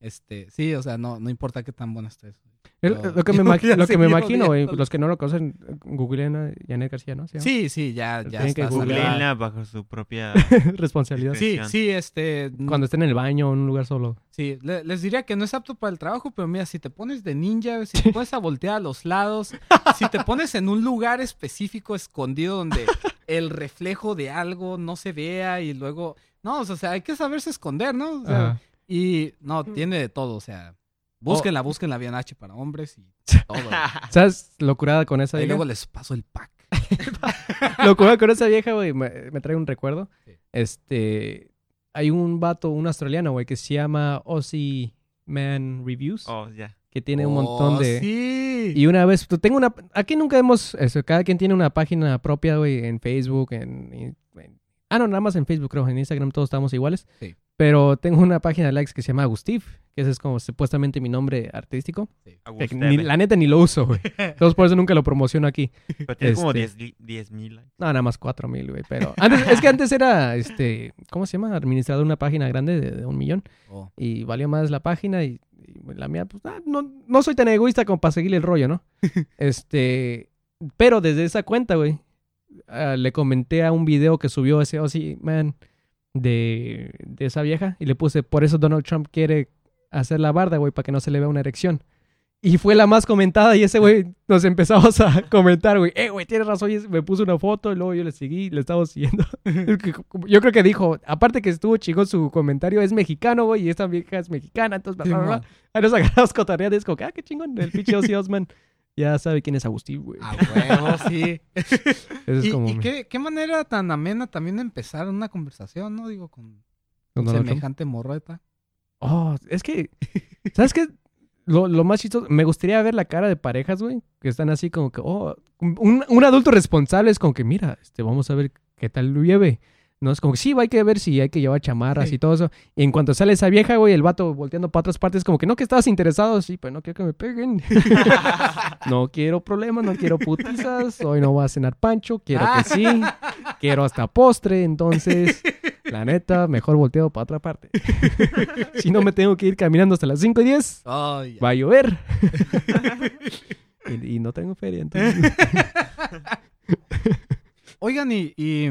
este, sí, o sea, no, no importa qué tan bueno estés. Lo que me, lo que imagino, güey, los que no lo conocen, googleen a Janet García, ¿no? Sí, sí, ya, ya Tienen que está. Googleenla bajo su propia... Responsabilidad. Sí, sí, este. Cuando esté en el baño o en un lugar solo. Sí, le- les diría que no es apto para el trabajo, pero mira, si te pones de ninja, si te pones a voltear a los lados, si te pones en un lugar específico escondido donde el reflejo de algo no se vea y luego, no, o sea, hay que saberse esconder, ¿no? O sea, Ajá. y no, tiene de todo, o sea, búsquenla, búsquenla bien H para hombres y todo. ¿Sabes? Locurada con esa y vieja. luego les paso el pack. Locurada con esa vieja, güey. Me, me trae un recuerdo. Sí. Este. Hay un vato, un australiano, güey, que se llama Aussie Man Reviews. Oh, ya. Que tiene un montón Oh, de. Sí. Y una vez, pues, tengo una. Aquí nunca hemos. Eso, cada quien tiene una página propia, güey, en Facebook, en- Ah, no, nada más en Facebook, creo. En Instagram todos estamos iguales. Sí. Pero tengo una página de likes que se llama Agustif, que ese es como supuestamente mi nombre artístico. Que ni- la neta ni lo uso, güey. Entonces por eso nunca lo promociono aquí. Pero tiene como este- 10 mil likes. No, nada más cuatro mil, güey. Pero antes, es que antes era, este, ¿cómo se llama? Administrador de una página grande de, de un millón. Oh. Y valió más la página y, y la mía, pues, ah, no, no soy tan egoísta como para seguirle el rollo, ¿no? este, pero desde esa cuenta, güey, ah, le comenté a un video que subió ese Ozzy Man de, de esa vieja y le puse, por eso Donald Trump quiere hacer la barda, güey, para que no se le vea una erección. Y fue la más comentada y ese güey nos empezamos a comentar, güey, eh, güey, tienes razón, y me puso una foto y luego yo le seguí, le estaba siguiendo. yo creo que dijo, aparte que estuvo chingón su comentario, es mexicano, güey, y esta vieja es mexicana, entonces, bla, bla, bla. Ahí nos agarramos cotorreando y es como ah, qué chingón, el pinche Ozzy Osman ya sabe quién es Agustín, güey. A huevo, sí. Eso es y como y mi- qué, qué manera tan amena también de empezar una conversación, ¿no? Digo, con, semejante morreta. Oh, es que, ¿sabes qué? Lo, lo más chistoso, me gustaría ver la cara de parejas, güey, que están así como que, oh, un, un adulto responsable es como que, mira, este, vamos a ver qué tal lo lleve. No, es como que sí, hay que ver si hay que llevar chamarras Sí. y todo eso. Y en cuanto sale esa vieja, güey, el vato volteando para otras partes, como que no, que estabas interesado, sí, pero no quiero que me peguen. no quiero problemas, no quiero putizas, hoy no voy a cenar pancho, quiero que sí, quiero hasta postre, entonces, la neta, mejor volteo para otra parte. si no me tengo que ir caminando hasta las 5 y 10, Ay, va a llover. y, y no tengo feria, entonces. Oigan, y, y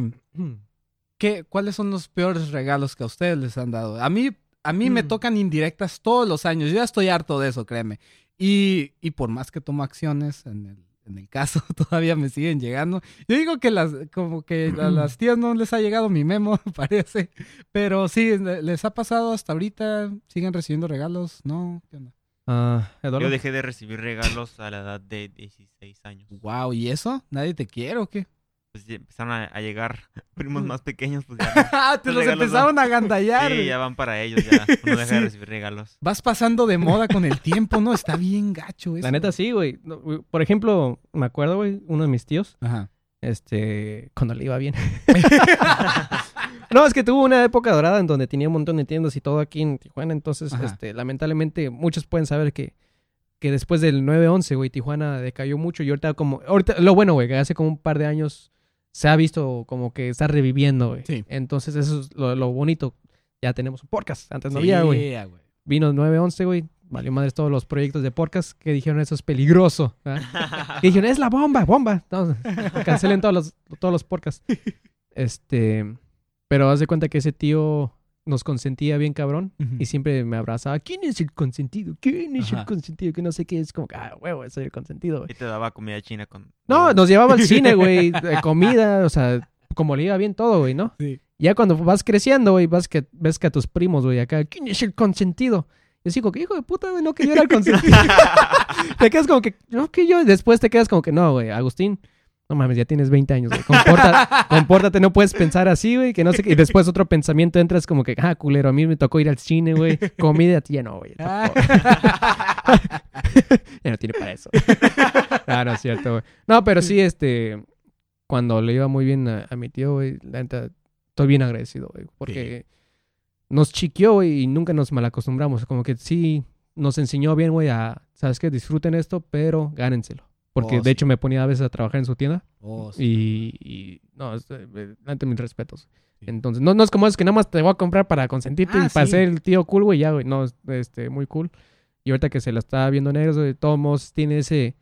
¿qué, ¿cuáles son los peores regalos que a ustedes les han dado? A mí, a mí me Mm. tocan indirectas todos los años. Yo ya estoy harto de eso, créeme. Y, y por más que tomo acciones, en el, en el caso todavía me siguen llegando. Yo digo que las, como que a las tías no les ha llegado mi memo, parece. Pero sí, le- les ha pasado hasta ahorita. ¿Siguen recibiendo regalos? ¿No? ¿Qué onda? Ah. Yo dejé de recibir regalos a la edad de 16 años. Wow, ¿y eso? ¿Nadie te quiere o qué? Pues empezaron a, a llegar primos más pequeños, pues ya. Ah, te Los los empezaron a gandallar. Sí, ya van para ellos, ya. Uno deja Sí. de recibir regalos. Vas pasando de moda con el tiempo, ¿no? Está bien gacho eso. La neta sí, güey. No, güey, Por ejemplo, me acuerdo, güey, uno de mis tíos, Ajá. este, cuando le iba bien. no, es que tuvo una época dorada en donde tenía un montón de tiendas y todo aquí en Tijuana, entonces, Ajá. este, lamentablemente, muchos pueden saber que, que después del 9-11, güey, Tijuana decayó mucho y ahorita como, ahorita, lo bueno, güey, que hace como un par de años se ha visto como que está reviviendo, güey. Sí. Entonces, eso es lo, lo bonito. Ya tenemos un podcast, antes no Sí, había, güey. ah, güey. Vino el 9-11, güey. valió madres todos los proyectos de podcast que dijeron eso es peligroso. Que dijeron, es la bomba, bomba. No, cancelen todos los, todos los podcasts. Este, pero haz de cuenta que ese tío nos consentía bien cabrón y siempre me abrazaba. ¿Quién es el consentido? ¿Quién es el consentido? Que no sé qué es como, que, ah, huevo, soy el consentido, güey. Y te daba comida china con... No, nos llevaba al cine, güey, de comida, o sea, como le iba bien todo, güey, ¿no? Sí. Ya cuando vas creciendo, güey, vas que ves que a tus primos, güey, acá, ¿quién es el consentido? Y así como que, hijo de puta, güey, no que yo era el consentido. te quedas como que, no que yo, después te quedas como que, no, güey, Agustín, no mames, ya tienes 20 años, güey, comporta- compórtate, no puedes pensar así, güey, que no sé qué. Y después otro pensamiento entras como que, ah, culero, a mí me tocó ir al cine, güey, comida, a ti ya no, güey. ya no tiene para eso. Ah, no es cierto, güey. No, pero sí, este, cuando le iba muy bien a, a mi tío, güey, la neta, estoy bien agradecido, güey, porque nos chiqueó, güey, y nunca nos malacostumbramos. Como que sí nos enseñó bien, güey, a, ¿sabes qué? Disfruten esto, pero gánenselo. Porque Oh, de sí. hecho me ponía a veces a trabajar en su tienda Oh, sí. y, y no, es, eh, ante mis respetos. Sí. Entonces, no, no es como es que nada más te voy a comprar para consentirte Ah, y para ser el tío cool, güey, ya, güey. No, es, este, muy cool. Y ahorita que se la está viendo negros, güey, de todos modos tiene ese...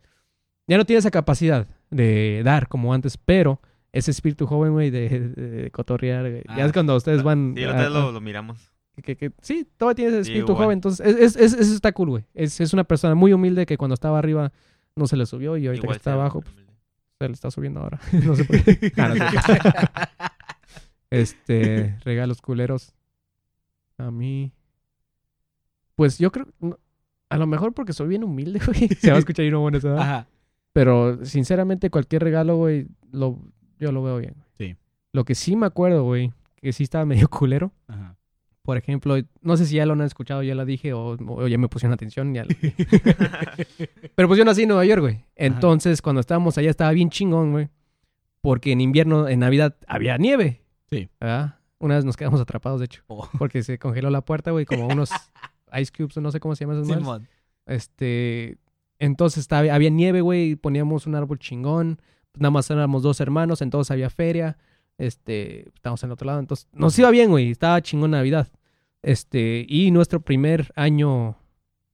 Ya no tiene esa capacidad de dar como antes, pero ese espíritu joven, güey, de, de- de cotorrear, güey. ya Ah, es cuando ustedes van... Sí, el a- otro día a- lo, lo miramos. que, que- sí, todavía tiene ese espíritu joven. Entonces, es, es- es- eso está cool, güey. Es, es una persona muy humilde que cuando estaba arriba no se le subió y ahorita Igual que está abajo, pues, se le está subiendo ahora. no sé por qué. Ah, no sé. Este, regalos culeros. A mí. Pues yo creo. no, A lo mejor porque soy bien humilde, güey. Se va a escuchar y no bueno, ¿sabes? Ajá. Pero sinceramente, cualquier regalo, güey, lo, yo lo veo bien. Sí. Lo que sí me acuerdo, güey, que sí estaba medio culero. Ajá. Por ejemplo, no sé si ya lo han escuchado, ya lo dije, o, o ya me pusieron atención. Ya lo- Pero pues yo nací en Nueva York, güey. Entonces, cuando estábamos allá estaba bien chingón, güey. Porque en invierno, en Navidad, había nieve. Sí. ¿verdad? Una vez nos quedamos atrapados, de hecho. Oh. Porque se congeló la puerta, güey, como unos ice cubes, no sé cómo se llaman madres. Simón. Este, entonces estaba, había nieve, güey, poníamos un árbol chingón. Nada más éramos dos hermanos, entonces había feria. Este, estábamos en el otro lado, entonces nos iba bien, güey, estaba chingón Navidad. Este, y nuestro primer año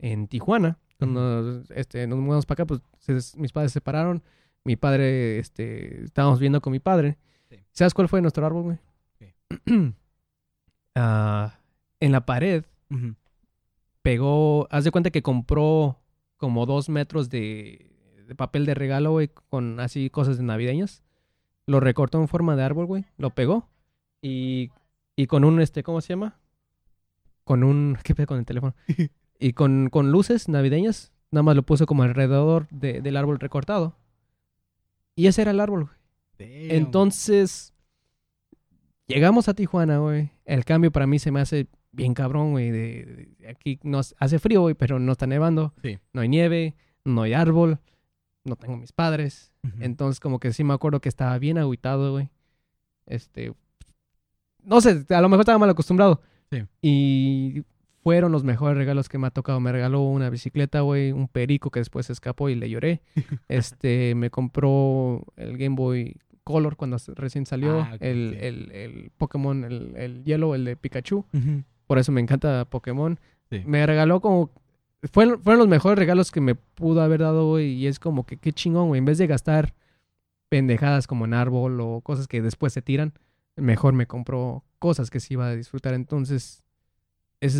en Tijuana, cuando este, nos mudamos para acá, pues se- mis padres se separaron. Mi padre, este, estábamos viendo con mi padre. Sí. ¿Sabes cuál fue nuestro árbol, güey? Ah, en la pared pegó, haz de cuenta que compró como dos metros de, de papel de regalo, güey, con así cosas de navideñas. Lo recortó en forma de árbol, güey, lo pegó y, y con un, este, ¿cómo se llama? Con un, ¿qué pedo con el teléfono? y con, con luces navideñas, nada más lo puso como alrededor de- del árbol recortado. Y ese era el árbol, güey. Damn. Entonces, llegamos a Tijuana, güey. El cambio para mí se me hace bien cabrón, güey. De, de- aquí nos hace frío, güey, pero no está nevando. Sí. No hay nieve, no hay árbol, no tengo mis padres. Entonces, como que sí me acuerdo que estaba bien agüitado, güey. Este. No sé, a lo mejor estaba mal acostumbrado. Sí. Y fueron los mejores regalos que me ha tocado. Me regaló una bicicleta, güey, un perico que después se escapó y le lloré. este, me compró el Game Boy Color cuando recién salió. Ah, el, sí. el, el Pokémon, el, el Yellow, el de Pikachu. Por eso me encanta Pokémon. Sí. Me regaló como... Fueron, fueron los mejores regalos que me pudo haber dado, güey. Y es como que qué chingón, güey. En vez de gastar pendejadas como en árbol o cosas que después se tiran, mejor me compró cosas que sí iba a disfrutar. Entonces, es,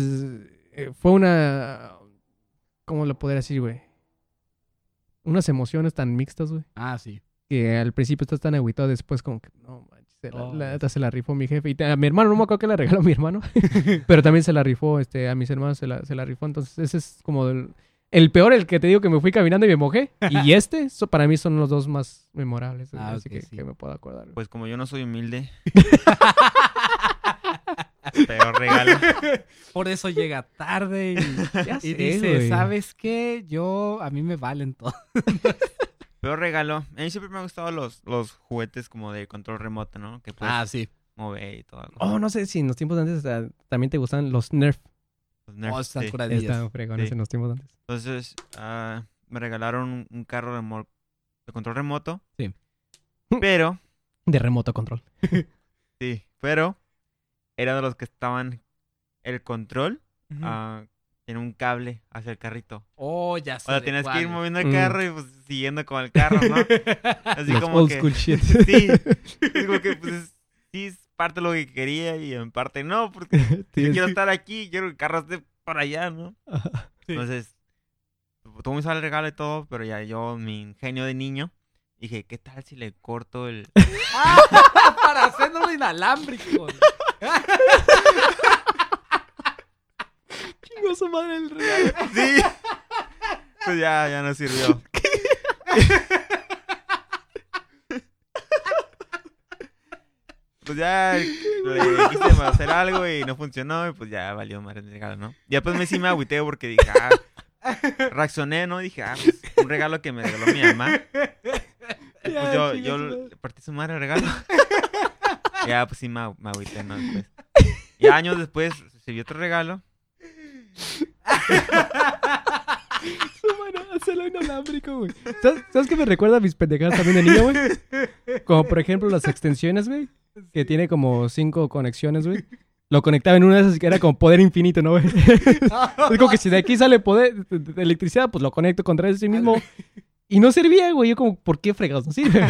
eh, fue una... ¿Cómo lo podría decir, güey? Unas emociones tan mixtas, güey. Ah, sí. Que al principio estás tan agüitado, después como que, no, se la, Oh, la se la rifó mi jefe. Y te- a mi hermano, no me acuerdo que le regaló a mi hermano. Pero también se la rifó, este, a mis hermanos se la, se la rifó. Entonces, ese es como el, el peor, el que te digo que me fui caminando y me mojé. Y este, eso para mí son los dos más memorables. Ah, así que, sí. que me puedo acordar. Pues como yo no soy humilde. pero regalo. Por eso llega tarde y, y sé, dice. ¿sabes qué? Yo, a mí me valen todo. Pero regalo. A mí siempre me han gustado los, los juguetes como de control remoto, ¿no? Que puedes Ah, sí. mover y todo. Oh, no sé si en los tiempos de antes también te gustan los Nerf. Los Nerf, Oh, están sí. curadillas. Estaban fregones Sí. en los tiempos de antes. Entonces, ah, me regalaron un, carro de, control remoto. Sí. Pero, De remoto control. sí, pero era de los que estaban el control tiene un cable hacia el carrito. Oh, ya O sé. sea, de tienes que ir moviendo el Mm. carro y pues siguiendo con el carro, ¿no? Así Los como old que... school shit. Sí, es como que pues es- sí es parte de lo que quería y en parte no, porque yo quiero estar aquí, quiero que el carro esté por allá, ¿no? Ajá. Sí. Entonces, tuvo muy el regalo y todo, pero ya yo, mi ingenio de niño, dije, ¿qué tal si le corto el... ¡Ah! Para hacerlo inalámbrico. Chingó su madre el regalo. Sí. Pues ya, ya no sirvió. Pues ya le quise hacer algo y no funcionó y pues ya valió más el regalo, ¿no? Y después me sí me agüité porque dije, ah, reaccioné, ¿no? Dije, ah, pues un regalo que me regaló mi mamá. Pues yo, yo le partí su madre el regalo. Ya, pues sí me, me agüité, ¿no? Después. Y años después recibí otro regalo. Su hacerlo inalámbrico, güey. ¿Sabes, ¿Sabes qué me recuerda a mis pendejadas también de niño, güey? Como por ejemplo las extensiones, güey. Que tiene como cinco conexiones, güey. Lo conectaba en una de esas que era como poder infinito, ¿no, güey? Es como que si de aquí sale poder de, de electricidad, pues lo conecto contra ese mismo. Y no servía, güey. Yo como, ¿por qué fregados no sirve?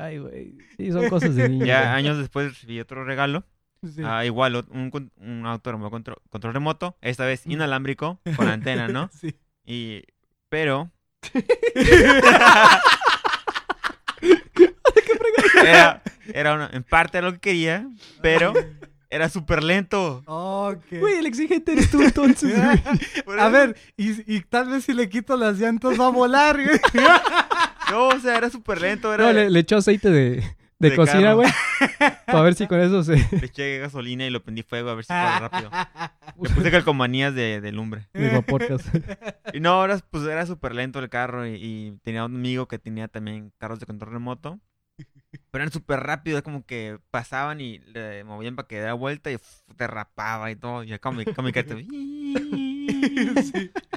Ay, güey. Sí, son cosas de niño. Ya güey. años después recibí otro regalo. Sí. Ah, igual, un, con- un auto remoto control, control remoto. Esta vez inalámbrico, con antena, ¿no? Sí. Y... Pero... era, era una- en parte lo que quería, pero era súper lento. Ok. Güey, el exigente eres tú entonces, güey. A ver, y, y tal vez si le quito las llantas va a volar, güey. No, o sea, era súper lento. Era... No, le, le echó aceite de, de, De cocina, güey. Para ver si con eso se. Le eché gasolina y lo prendí fuego a ver si corre rápido. Le puse calcomanías de, de lumbre. de vaporcas. Y no, ahora pues era súper lento el carro y, y tenía un amigo que tenía también carros de control remoto. Pero eran súper rápidos, como que pasaban y le movían para que diera vuelta y uf, derrapaba y todo. Y acá mi, con mi carta.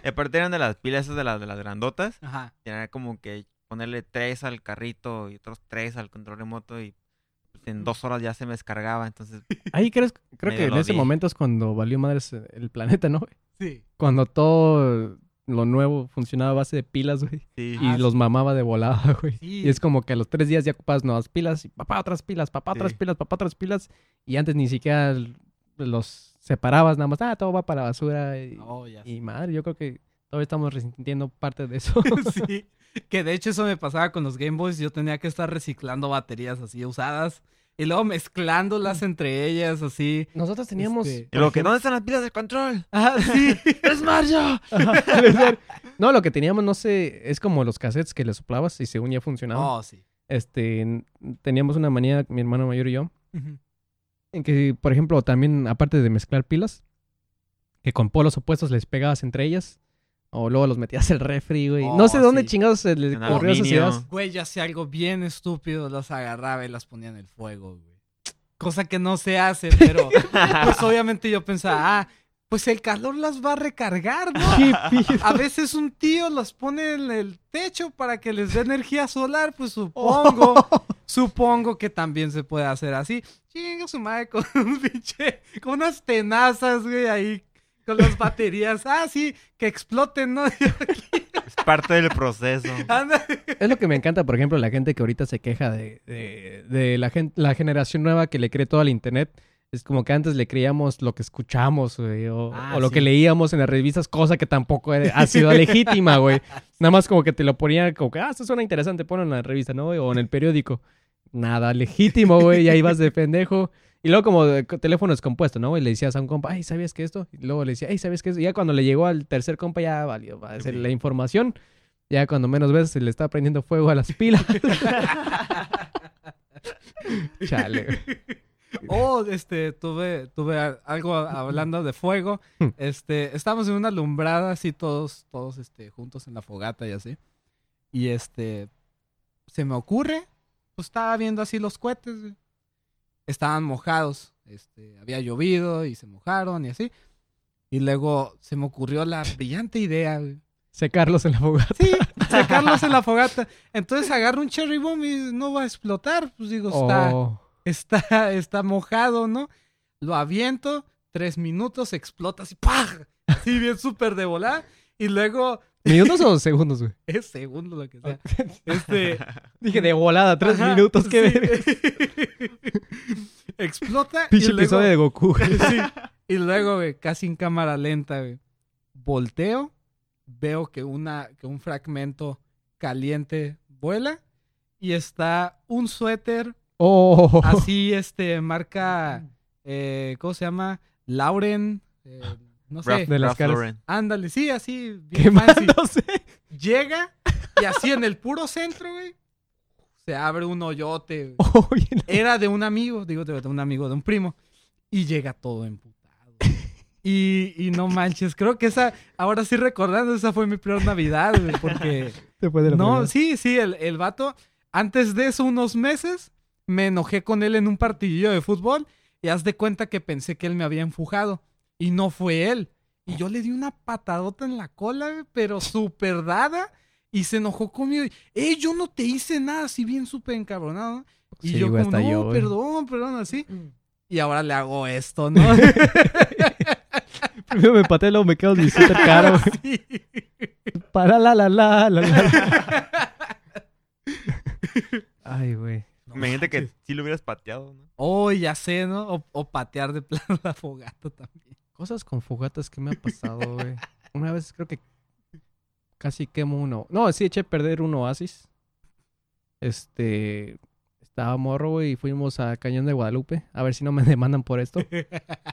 Y aparte eran de las pilas esas de las, de las grandotas. Ajá. Era como que ponerle tres al carrito y otros tres al control remoto y pues, en dos horas ya se me descargaba. Entonces, Ahí crees, creo que en ese vi. momento es cuando valió madres el planeta, ¿no? Sí. Cuando todo lo nuevo funcionaba a base de pilas, güey. sí. Y Ah, los mamaba de volada, güey. Sí. Y es como que a los tres días ya ocupas nuevas pilas. Y papá, otras pilas, papá, otras pilas, papá, otras pilas. Y antes ni siquiera los separabas nada más. Ah, todo va para la basura. Y, Oh, ya y madre, yo creo que todavía estamos resintiendo parte de eso. sí. Que de hecho eso me pasaba con los Game Boys. Yo tenía que estar reciclando baterías así usadas. Y luego mezclándolas entre ellas así. Nosotros teníamos... Este, Y luego que, ¿dónde están las pilas de control? Ah, sí. ¡Es Mario! No, lo que teníamos, no sé, es como los cassettes que le soplabas y según ya funcionaba. Oh, sí. Este, teníamos una manía, mi hermano mayor y yo, en que, por ejemplo, también, aparte de mezclar pilas, que con polos opuestos les pegabas entre ellas, o luego los metías al refri, güey. no Oh, sé dónde sí. chingados se les En ocurrió esas ideas. Güey, yo hacía algo bien estúpido, las agarraba y las ponía en el fuego, güey. Cosa que no se hace, pero pues obviamente yo pensaba, ah, pues el calor las va a recargar, ¿no? ¿Qué pido? A veces un tío las pone en el techo para que les dé energía solar, pues supongo, supongo que también se puede hacer así. Chinga su madre con un pinche, con unas tenazas, güey, ahí, con las baterías. Ah, sí, que exploten, ¿no? Es parte del proceso. Anda. Es lo que me encanta, por ejemplo, la gente que ahorita se queja de, de, de la, gen- la generación nueva que le cree todo al internet. Es como que antes le creíamos lo que escuchamos, güey, o, Ah, o lo sí. que leíamos en las revistas, cosa que tampoco ha sido legítima, güey. Nada más como que te lo ponían como que, ah, esto suena interesante, ponlo en la revista, ¿no? güey? O en el periódico. Nada legítimo, güey, y ahí vas de pendejo. Y luego como de- teléfono descompuesto, ¿no? Y le decías a un compa, ay, ¿sabías que esto? Y luego le decía, ay, ¿sabías que esto? Y ya cuando le llegó al tercer compa ya valió, va a la información. Ya cuando menos ves se le está prendiendo fuego a las pilas. Chale, güey. Oh, este, tuve, tuve algo hablando de fuego. Hmm. Este, estábamos en una alumbrada así todos, todos, este, juntos en la fogata y así. Y este, se me ocurre, pues estaba viendo así los cohetes, güey. Estaban mojados, este, había llovido y se mojaron y así. Y luego se me ocurrió la brillante idea, güey. Secarlos en la fogata. Sí, sacarlos en la fogata. Entonces agarro un cherry bomb y no va a explotar. Pues digo, está, Oh. está, está mojado, ¿no? Lo aviento, tres minutos, explota así, ¡pah! Así bien súper de volar. Y luego, ¿Minutos o segundos, güey? es segundo lo que sea. Este, Dije de volada, tres ajá, minutos, qué ver. explota. Pinche luego- episodio de Goku. Sí. Y luego, güey, casi en cámara lenta, güey. Volteo, veo que, una, que un fragmento caliente vuela y está un suéter Oh. así, este, marca, eh, ¿cómo se llama? Lauren, eh, no sé. Ralph- De las Ralph caras. Lauren. Ándale, sí, así, bien fancy. Quemándose. Llega y así en el puro centro, güey, se abre un hoyote, güey. Oye, no. Era de un amigo, digo, de un amigo, de un primo. Y llega todo emputado. Y, y no manches, creo que esa, ahora sí recordando, esa fue mi peor Navidad, güey, porque... Después de la No, primera. sí, sí, el, el vato, antes de eso, unos meses, me enojé con él en un partidillo de fútbol y haz de cuenta que pensé que él me había enfujado. Y no fue él. Y yo le di una patadota en la cola, güey, pero súper dada. Y se enojó conmigo. y, ¡Eh, yo no te hice nada! Así bien súper encabronado. Y Sí, yo como, no, yo, güey". perdón, perdón, así. Y ahora le hago esto, ¿no? Primero me pateé, luego me quedo mi suéter caro. güey. Sí. Para la la la la la. Ay, güey. Imagínate que sí lo hubieras pateado, ¿no? Oh, ya sé, ¿no? O, o patear de plano la fogata también. Cosas con fogatas que me ha pasado, güey. Una vez creo que casi quemo uno. No, sí eché a perder un oasis. Este. Estaba morro, güey, y fuimos a Cañón de Guadalupe. A ver si no me demandan por esto.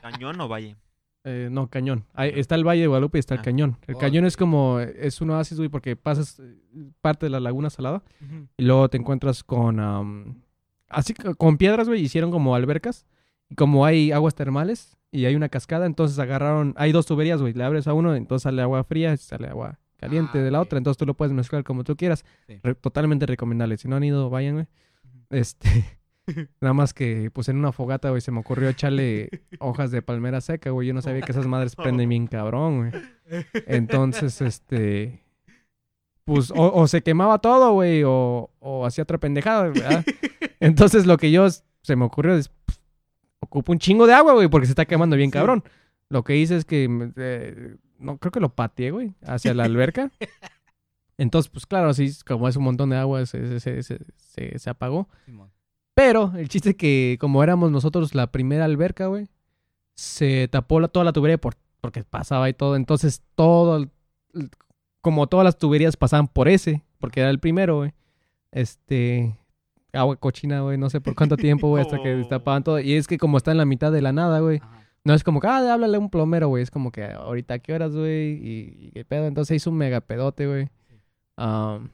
Cañón o valle. Eh, no, Cañón. Ahí está el Valle de Guadalupe y está el Ah. Cañón. El Oh. Cañón es como. Es un oasis, güey, porque pasas eh, parte de la laguna salada. Y luego te encuentras con. así con piedras, güey. Hicieron como albercas. Y como hay aguas termales y hay una cascada, entonces agarraron. Hay dos tuberías, güey. Le abres a uno, entonces sale agua fría, sale agua caliente Ah, de la otra. Entonces tú lo puedes mezclar como tú quieras. Sí. Re- totalmente recomendable. Si no han ido, vayan, güey. Este. Nada más que, pues en una fogata, güey, se me ocurrió echarle hojas de palmera seca, güey. Yo no sabía que esas madres prenden bien cabrón, güey. Entonces, este. Pues, o, o se quemaba todo, güey, o, o hacía otra pendejada, ¿verdad? Entonces, lo que yo se me ocurrió Ocupo un chingo de agua, güey, porque se está quemando bien Sí. cabrón. Lo que hice es que. me- eh, no, creo que lo pateé, güey, hacia la alberca. Entonces, pues claro, así como es un montón de agua, se, se, se, se- apagó. Simón. Pero el chiste es que como éramos nosotros la primera alberca, güey, se tapó la- toda la tubería por, porque pasaba y todo. Entonces todo, como todas las tuberías pasaban por ese, porque era el primero, güey. Este, agua cochina, güey, no sé por cuánto tiempo, güey, hasta que destapaban todo. Y es que como está en la mitad de la nada, güey, no es como que, ah, háblale a un plomero, güey. Es como que ahorita a qué horas, güey, y, y qué pedo. Entonces hizo un mega pedote, güey. Am,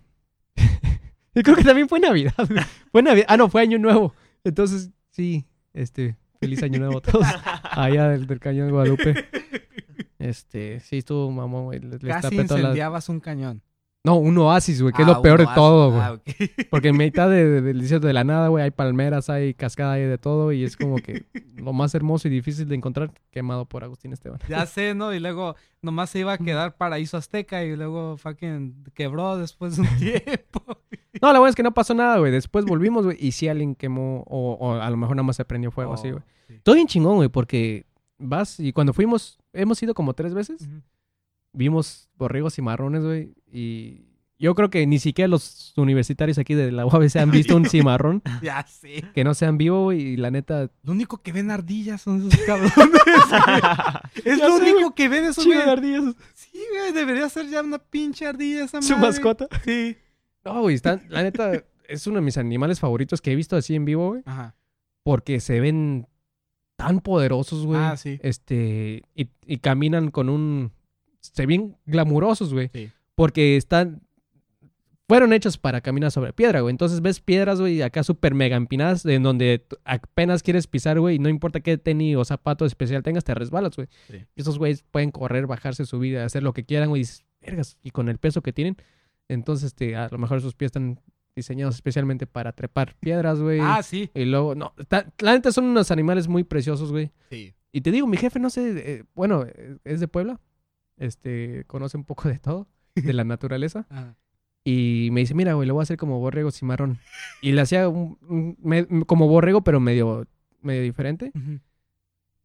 y creo que también fue Navidad, güey. Fue Navidad. Ah, no, fue Año Nuevo. Entonces, sí, este, feliz Año Nuevo a todos. Allá del, del Cañón de Guadalupe. Este, sí, estuvo mamón, güey. Casi las- incendiabas un cañón. No, un oasis, güey, que es Ah, lo peor de todo, güey. Ah. Porque en mitad de, de- del desierto de la nada, güey, hay palmeras, hay cascada, hay de todo. Y es como que lo más hermoso y difícil de encontrar, quemado por Agustín Esteban. Ya sé, ¿no? Y luego nomás se iba a quedar Paraíso Azteca y luego fucking quebró después de un tiempo. No, la verdad es que no pasó nada, güey. Después volvimos, güey, y sí alguien quemó, o, o a lo mejor nada más se prendió fuego, así, Oh, güey. sí. Todo bien chingón, güey, porque vas y cuando fuimos, hemos ido como tres veces. Vimos borregos y marrones, güey, y yo creo que ni siquiera los universitarios aquí de la UABC han visto un cimarrón Ya sé. que no sean vivo, güey, y la neta, Lo único que ven ardillas son esos cabrones. es Ya lo sé, único que ven esos de ardillas, Sí, güey, debería ser ya una pinche ardilla esa su madre. mascota. Sí. No, güey, están, la neta, es uno de mis animales favoritos que he visto así en vivo, güey, Ajá. porque se ven tan poderosos, güey. Ah, sí. Este, y, y caminan con un, se ven glamurosos, güey. Sí. Porque están. Fueron hechos para caminar sobre piedra, güey. Entonces ves piedras, güey, acá súper mega empinadas, en donde apenas quieres pisar, güey, y no importa qué tenis o zapato especial tengas, te resbalas, güey. Sí. Esos güeyes pueden correr, bajarse, subir, hacer lo que quieran, güey, y dices, vergas, y con el peso que tienen. Entonces, este, a lo mejor sus pies están diseñados especialmente para trepar piedras, güey. Ah, sí. Y luego, no, ta- la neta son unos animales muy preciosos, güey. Sí. Y te digo, mi jefe, no sé, eh, bueno, eh, es de Puebla, este, conoce un poco de todo, de la naturaleza. Ajá. Y me dice, mira, güey, lo voy a hacer como borrego cimarrón. Y le hacía un, un- me- como borrego, pero medio, medio diferente.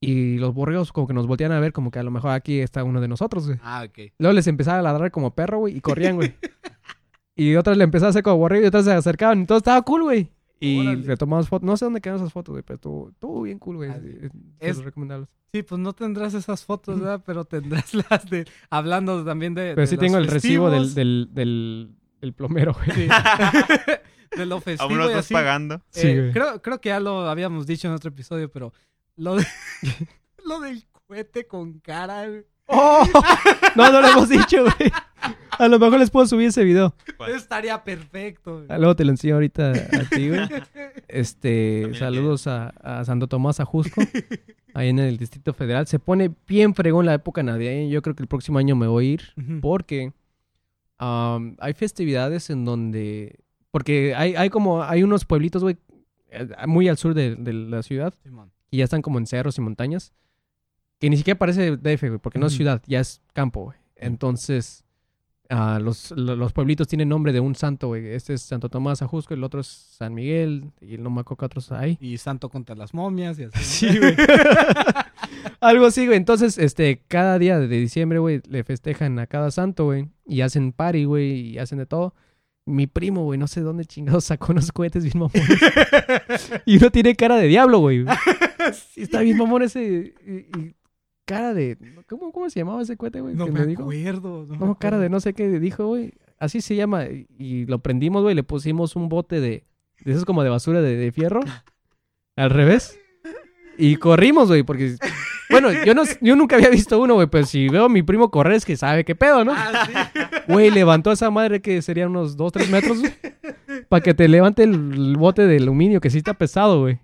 Y los borregos como que nos voltean a ver como que a lo mejor aquí está uno de nosotros, güey. Ah, ok. Luego les empezaba a ladrar como perro, güey, y corrían, güey. y otras le empezaban a hacer como borrego y otras se acercaban. Y todo estaba cool, güey. Y Órale. le tomamos fotos. No sé dónde quedaron esas fotos, güey, pero estuvo, estuvo bien cool, güey. Ah, sí. Es, Es- es recomendable. Sí, pues no tendrás esas fotos, ¿verdad? Pero tendrás las de... Hablando también de... Pero de sí los tengo el recibo del, festivos. del, del, del plomero, güey. Sí. de lo festivo Aún lo estás así. pagando. Sí, Eh, güey. creo, creo que ya lo habíamos dicho en otro episodio, pero lo, de- lo del cohete con cara. güey. ¡Oh! No, no lo hemos dicho, güey. A lo mejor les puedo subir ese video. ¿Cuál? Estaría perfecto. güey. Ah, Luego te lo enseño ahorita a ti, güey. Este, También saludos a, a Santo Tomás Ajusco, ahí en el Distrito Federal. Se pone bien fregón la época navideña. Yo creo que el próximo año me voy a ir porque hay festividades en donde... Porque hay, hay como, hay unos pueblitos, güey, eh, muy al sur de, de la ciudad Simón. y ya están como en cerros y montañas. Que ni siquiera parece DF, güey, porque no es ciudad, ya es campo, güey. Entonces, ah, los, lo- los pueblitos tienen nombre de un santo, güey. Este es Santo Tomás Ajusco, el otro es San Miguel, y no me acuerdo otros hay. Y Santo contra las momias y así. Sí, güey. Algo así, güey. Entonces, este, cada día de diciembre, güey, le festejan a cada santo, güey. Y hacen party, güey, y hacen de todo. Mi primo, güey, no sé dónde chingados sacó unos cohetes bien mamones. y uno tiene cara de diablo, güey. Y está bien mamón ese. Y, y cara de. ¿cómo, ¿Cómo se llamaba ese cohete, güey? No me dijo? acuerdo. No, me cara acuerdo. de no sé qué dijo, güey. Así se llama. Y- lo prendimos, güey. Le pusimos un bote de. De esos como de basura de, de fierro. Al revés. Y corrimos, güey, porque. Bueno, yo, no, yo nunca había visto uno, güey. Pero si veo a mi primo correr, es que sabe qué pedo, ¿no? Ah, sí. Güey, levantó a esa madre que serían unos 2, 3 metros, Para que te levante el, bote de aluminio, que sí está pesado, güey.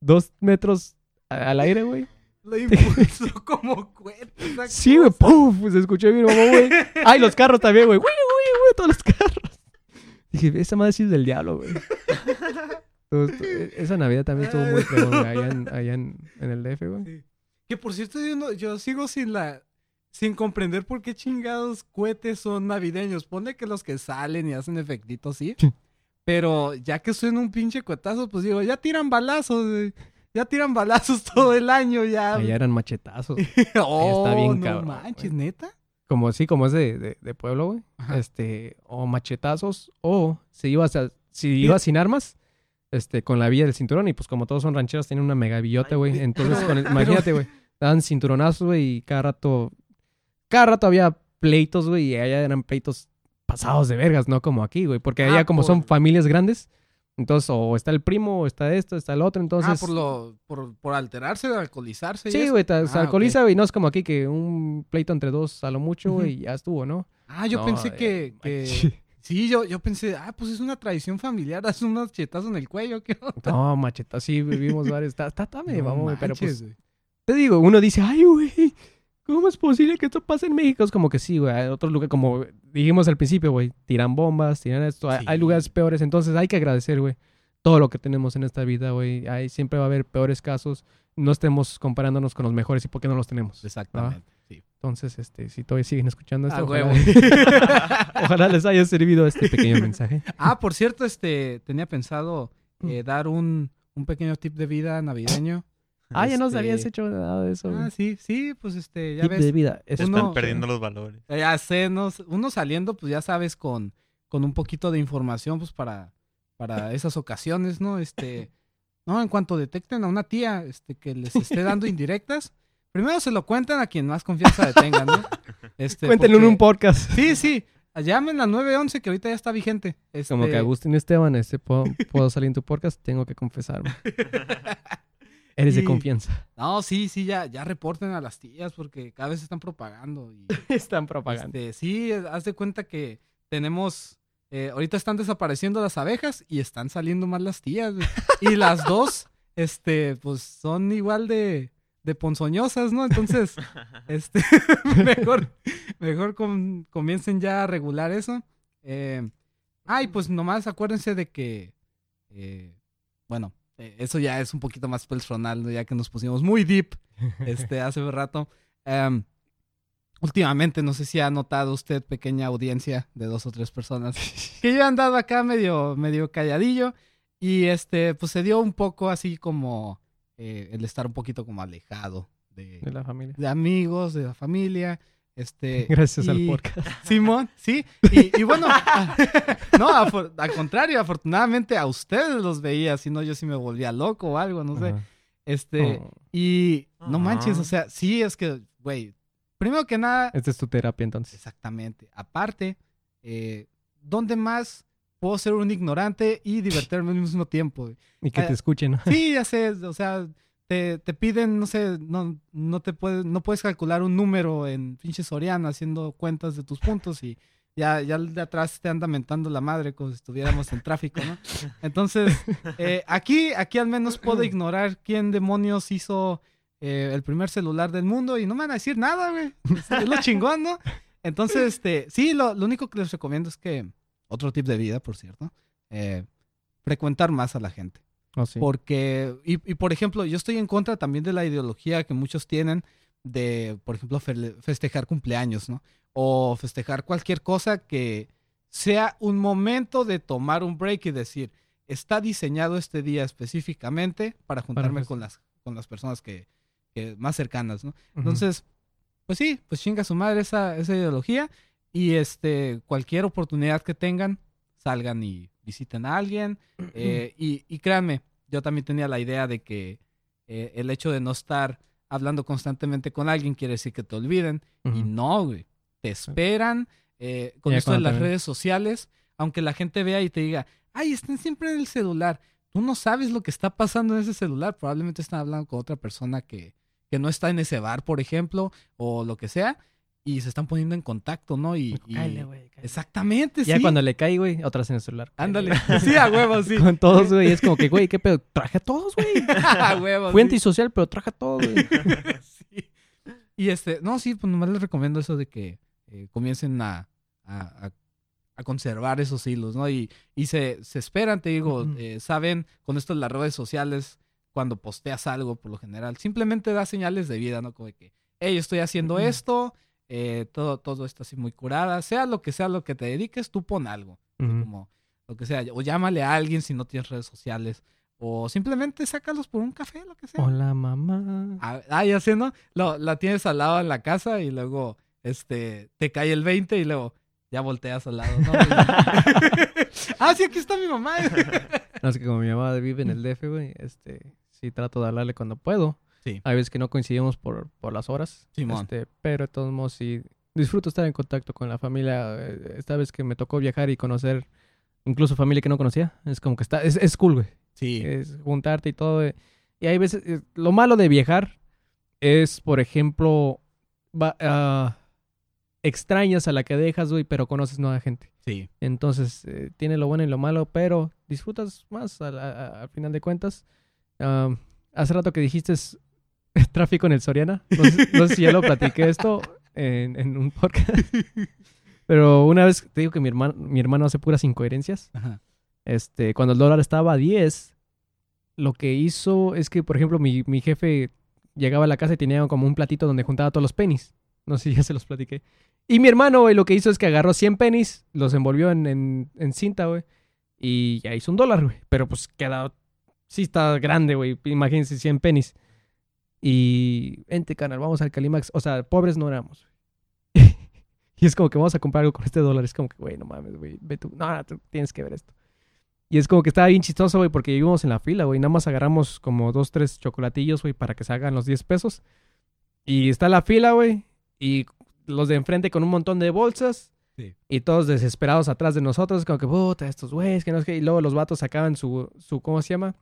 Dos metros al aire, güey. Lo impulsó como esa Sí, güey. ¡puf! Se escuchó bien, güey. Ay, los carros también, güey. Güey, güey, güey, todos los carros. Dije, esa madre sí es del diablo, güey. E- Esa Navidad también estuvo muy fregón, güey, allá, en, allá en, en el DF, güey. Sí. Que por cierto, yo, no- yo sigo sin la. Sin comprender por qué chingados cohetes son navideños. Pone que los que salen y hacen efectitos, sí. Pero ya que suena un pinche cuetazo, pues digo, ya tiran balazos, güey. Ya tiran balazos todo el año, ya. Allá eran machetazos. oh, está bien no cabrón, manches, güey. neta. Como así, como es de, de, de pueblo, güey. Ajá. Este, o machetazos, o si ibas, a- si ibas sin armas, este, con la vía del cinturón, y pues como todos son rancheros, tienen una mega billota, güey. Entonces, con el- imagínate, güey. Daban cinturonazos, güey, y cada rato, cada rato había pleitos, güey, y allá eran pleitos pasados de vergas, no como aquí, güey. Porque allá Ah, como son familias grandes, entonces, o está el primo, o está esto, está el otro, entonces... ah, por, lo, por, por alterarse, alcoholizarse. y Sí, güey, se Ah, alcoholiza, güey, no es como aquí que un pleito entre dos a lo mucho, Ujú. güey, y ya estuvo, ¿no? Ah, yo No, pensé eh, que, que- Sí, yo, yo pensé, ah, pues es una tradición familiar, haz unos chetazos en el cuello, ¿qué onda? No, macheta, sí, vivimos varios. Está, está, está medio No mamón, güey, pero pues, te digo, uno dice, ay, güey, ¿cómo es posible que esto pase en México? Es como que sí, güey, hay otros lugares, como dijimos al principio, güey, tiran bombas, tiran esto, hay, Sí. hay lugares peores, entonces hay que agradecer, güey, todo lo que tenemos en esta vida, güey, hay, siempre va a haber peores casos, no estemos comparándonos con los mejores y por qué no los tenemos. Exactamente, sí. Entonces, este, si todavía siguen escuchando esto, Ah, ojalá, les haya servido este pequeño mensaje. ah, por cierto, este, tenía pensado eh, dar un, un pequeño tip de vida navideño. Ah, ya no Este, habías hecho nada de eso, güey. Ah, sí, sí, pues este, ya Tip ves. de vida. Eso Uno- están perdiendo los valores. Ya sé, no- uno saliendo, pues ya sabes, con, con un poquito de información, pues para, para esas ocasiones, ¿no? Este, no, en cuanto detecten a una tía, este, que les esté dando indirectas, primero se lo cuentan a quien más confianza le tengan, ¿no? Este, Cuéntenlo en un podcast. Sí, sí, llamen al 911 que ahorita ya está vigente. Este, Como que Agustín Esteban, este, puedo, puedo salir en tu podcast, tengo que confesarme. Eres de confianza. No, sí, sí, ya, ya reporten a las tías porque cada vez están propagando. Y, Están propagando. este, sí, haz de cuenta que tenemos... eh, ahorita están desapareciendo las abejas y están saliendo más las tías. Y las dos, este, pues son igual de, de ponzoñosas, ¿no? Entonces, este, mejor, mejor com- comiencen ya a regular eso. Eh, ay, pues nomás acuérdense de que, eh, bueno, eh, eso ya es un poquito más personal, ¿no? ya que nos pusimos muy deep este, hace un rato. Em, últimamente, no sé si ha notado usted, pequeña audiencia de dos o tres personas, que yo he andado acá medio, medio calladillo y este, pues se dio un poco así como eh, el estar un poquito como alejado de, De la familia. de amigos, de la familia. Este, Gracias al podcast. Simón, sí. Y, y bueno, no, afor- al contrario, afortunadamente a ustedes los veía, si no yo sí me volvía loco o algo, no sé. Este, Oh, y no manches, o sea, sí es que, güey, primero que nada, Esta es tu terapia entonces. exactamente, aparte, eh, ¿dónde más puedo ser un ignorante y divertirme al mismo tiempo? Y que te Eh, escuchen. ¿no? Sí, ya sé, o sea, te, te piden, no sé, no, no te puedes, no puedes calcular un número en pinche Soriana haciendo cuentas de tus puntos y ya, ya de atrás te anda mentando la madre como si estuviéramos en tráfico, ¿no? Entonces, eh, aquí, aquí al menos puedo ignorar quién demonios hizo eh, el primer celular del mundo y no me van a decir nada, güey. Es, es lo chingón, ¿no? Entonces, este, sí, lo, lo único que les recomiendo es que, otro tip de vida, por cierto, eh, frecuentar más a la gente. Oh, sí. Porque, y, y, por ejemplo, yo estoy en contra también de la ideología que muchos tienen de, por ejemplo, fe- festejar cumpleaños, ¿no? O festejar cualquier cosa que sea un momento de tomar un break y decir, está diseñado este día específicamente para juntarme con las, con las personas que, que más cercanas, ¿no? Entonces, pues sí, pues chinga su madre esa, esa ideología y este, cualquier oportunidad que tengan, salgan y visiten a alguien. eh, y, y créanme, yo también tenía la idea de que eh, el hecho de no estar hablando constantemente con alguien quiere decir que te olviden. Y no, güey. Te esperan. eh, con esto de las redes sociales, aunque la gente vea y te diga, ay, están siempre en el celular. Tú no sabes lo que está pasando en ese celular. Probablemente están hablando con otra persona que, que no está en ese bar, por ejemplo, o lo que sea, y se están poniendo en contacto, ¿no? Y, y- Cáele, güey. Exactamente, Ya sí. cuando le cae, güey, otra vez en el celular. Ándale. Sí, a huevo, sí. Con todos, güey. Es como que, güey, ¿qué pedo? Traje a todos, güey. a huevo. Fui sí. antisocial, pero traje a todos, güey. Sí. Y este, no, sí, pues nomás les recomiendo eso de que eh, comiencen a, a, a- a conservar esos hilos, ¿no? Y, y se, se esperan, te digo, eh, saben, con esto de las redes sociales, cuando posteas algo, por lo general, simplemente da señales de vida, ¿no? Como de que, hey, estoy haciendo esto, eh, todo, todo está así muy curada, sea lo que sea lo que te dediques, tú pon algo, como lo que sea, o llámale a alguien si no tienes redes sociales, o simplemente sácalos por un café, lo que sea. Hola, mamá. Ah, ah, ya sé, ¿no? Lo, la tienes al lado en la casa y luego este te cae el 20 y luego ya volteas al lado, ¿no? ah, sí, aquí está mi mamá. No, es que como mi mamá vive en el DF, güey, este, sí trato de hablarle cuando puedo. Sí. Hay veces que no coincidimos por, por las horas. Simón. Este, pero de todos modos sí disfruto estar en contacto con la familia. Eh, Esta vez que me tocó viajar y conocer incluso familia que no conocía, es como que está, es, es cool, güey. Sí. Es juntarte y todo. eh. Y hay veces, eh, lo malo de viajar es, por ejemplo, va- ah, extrañas a la que dejas, güey, pero conoces nueva gente. Sí. Entonces, eh, tiene lo bueno y lo malo, pero disfrutas más al, a- a- al final de cuentas. Am, hace rato que dijiste tráfico en el Soriana. No sé, no sé si ya lo platiqué esto en, en un podcast. Pero una vez te digo que mi hermano, mi hermano hace puras incoherencias. Ajá. Este, cuando el dólar estaba a 10, lo que hizo es que, por ejemplo, mi, mi jefe llegaba a la casa y tenía como un platito donde juntaba todos los pennies. No sé si ya se los platiqué. Y mi hermano, güey, lo que hizo es que agarró 100 pennies, los envolvió en, en, en cinta, güey. Y ya hizo un dólar, güey. Pero pues queda... Sí está grande, güey. Imagínense 100 pennies. Y... Ente, canal, vamos al Calimax. O sea, pobres no éramos. y es como que vamos a comprar algo con este dólar. Es como que, güey, no mames, güey. Ve tú. No, no, tú tienes que ver esto. Y es como que estaba bien chistoso, güey, porque vivimos en la fila, güey. Nada más agarramos como dos, tres chocolatillos, güey, para que se hagan los 10 pesos. Y está la fila, güey. Y los de enfrente con un montón de bolsas. Sí. Y todos desesperados atrás de nosotros, como que, puta, estos güeyes, que no sé qué. Y luego los vatos sacaban su, su, ¿cómo se llama?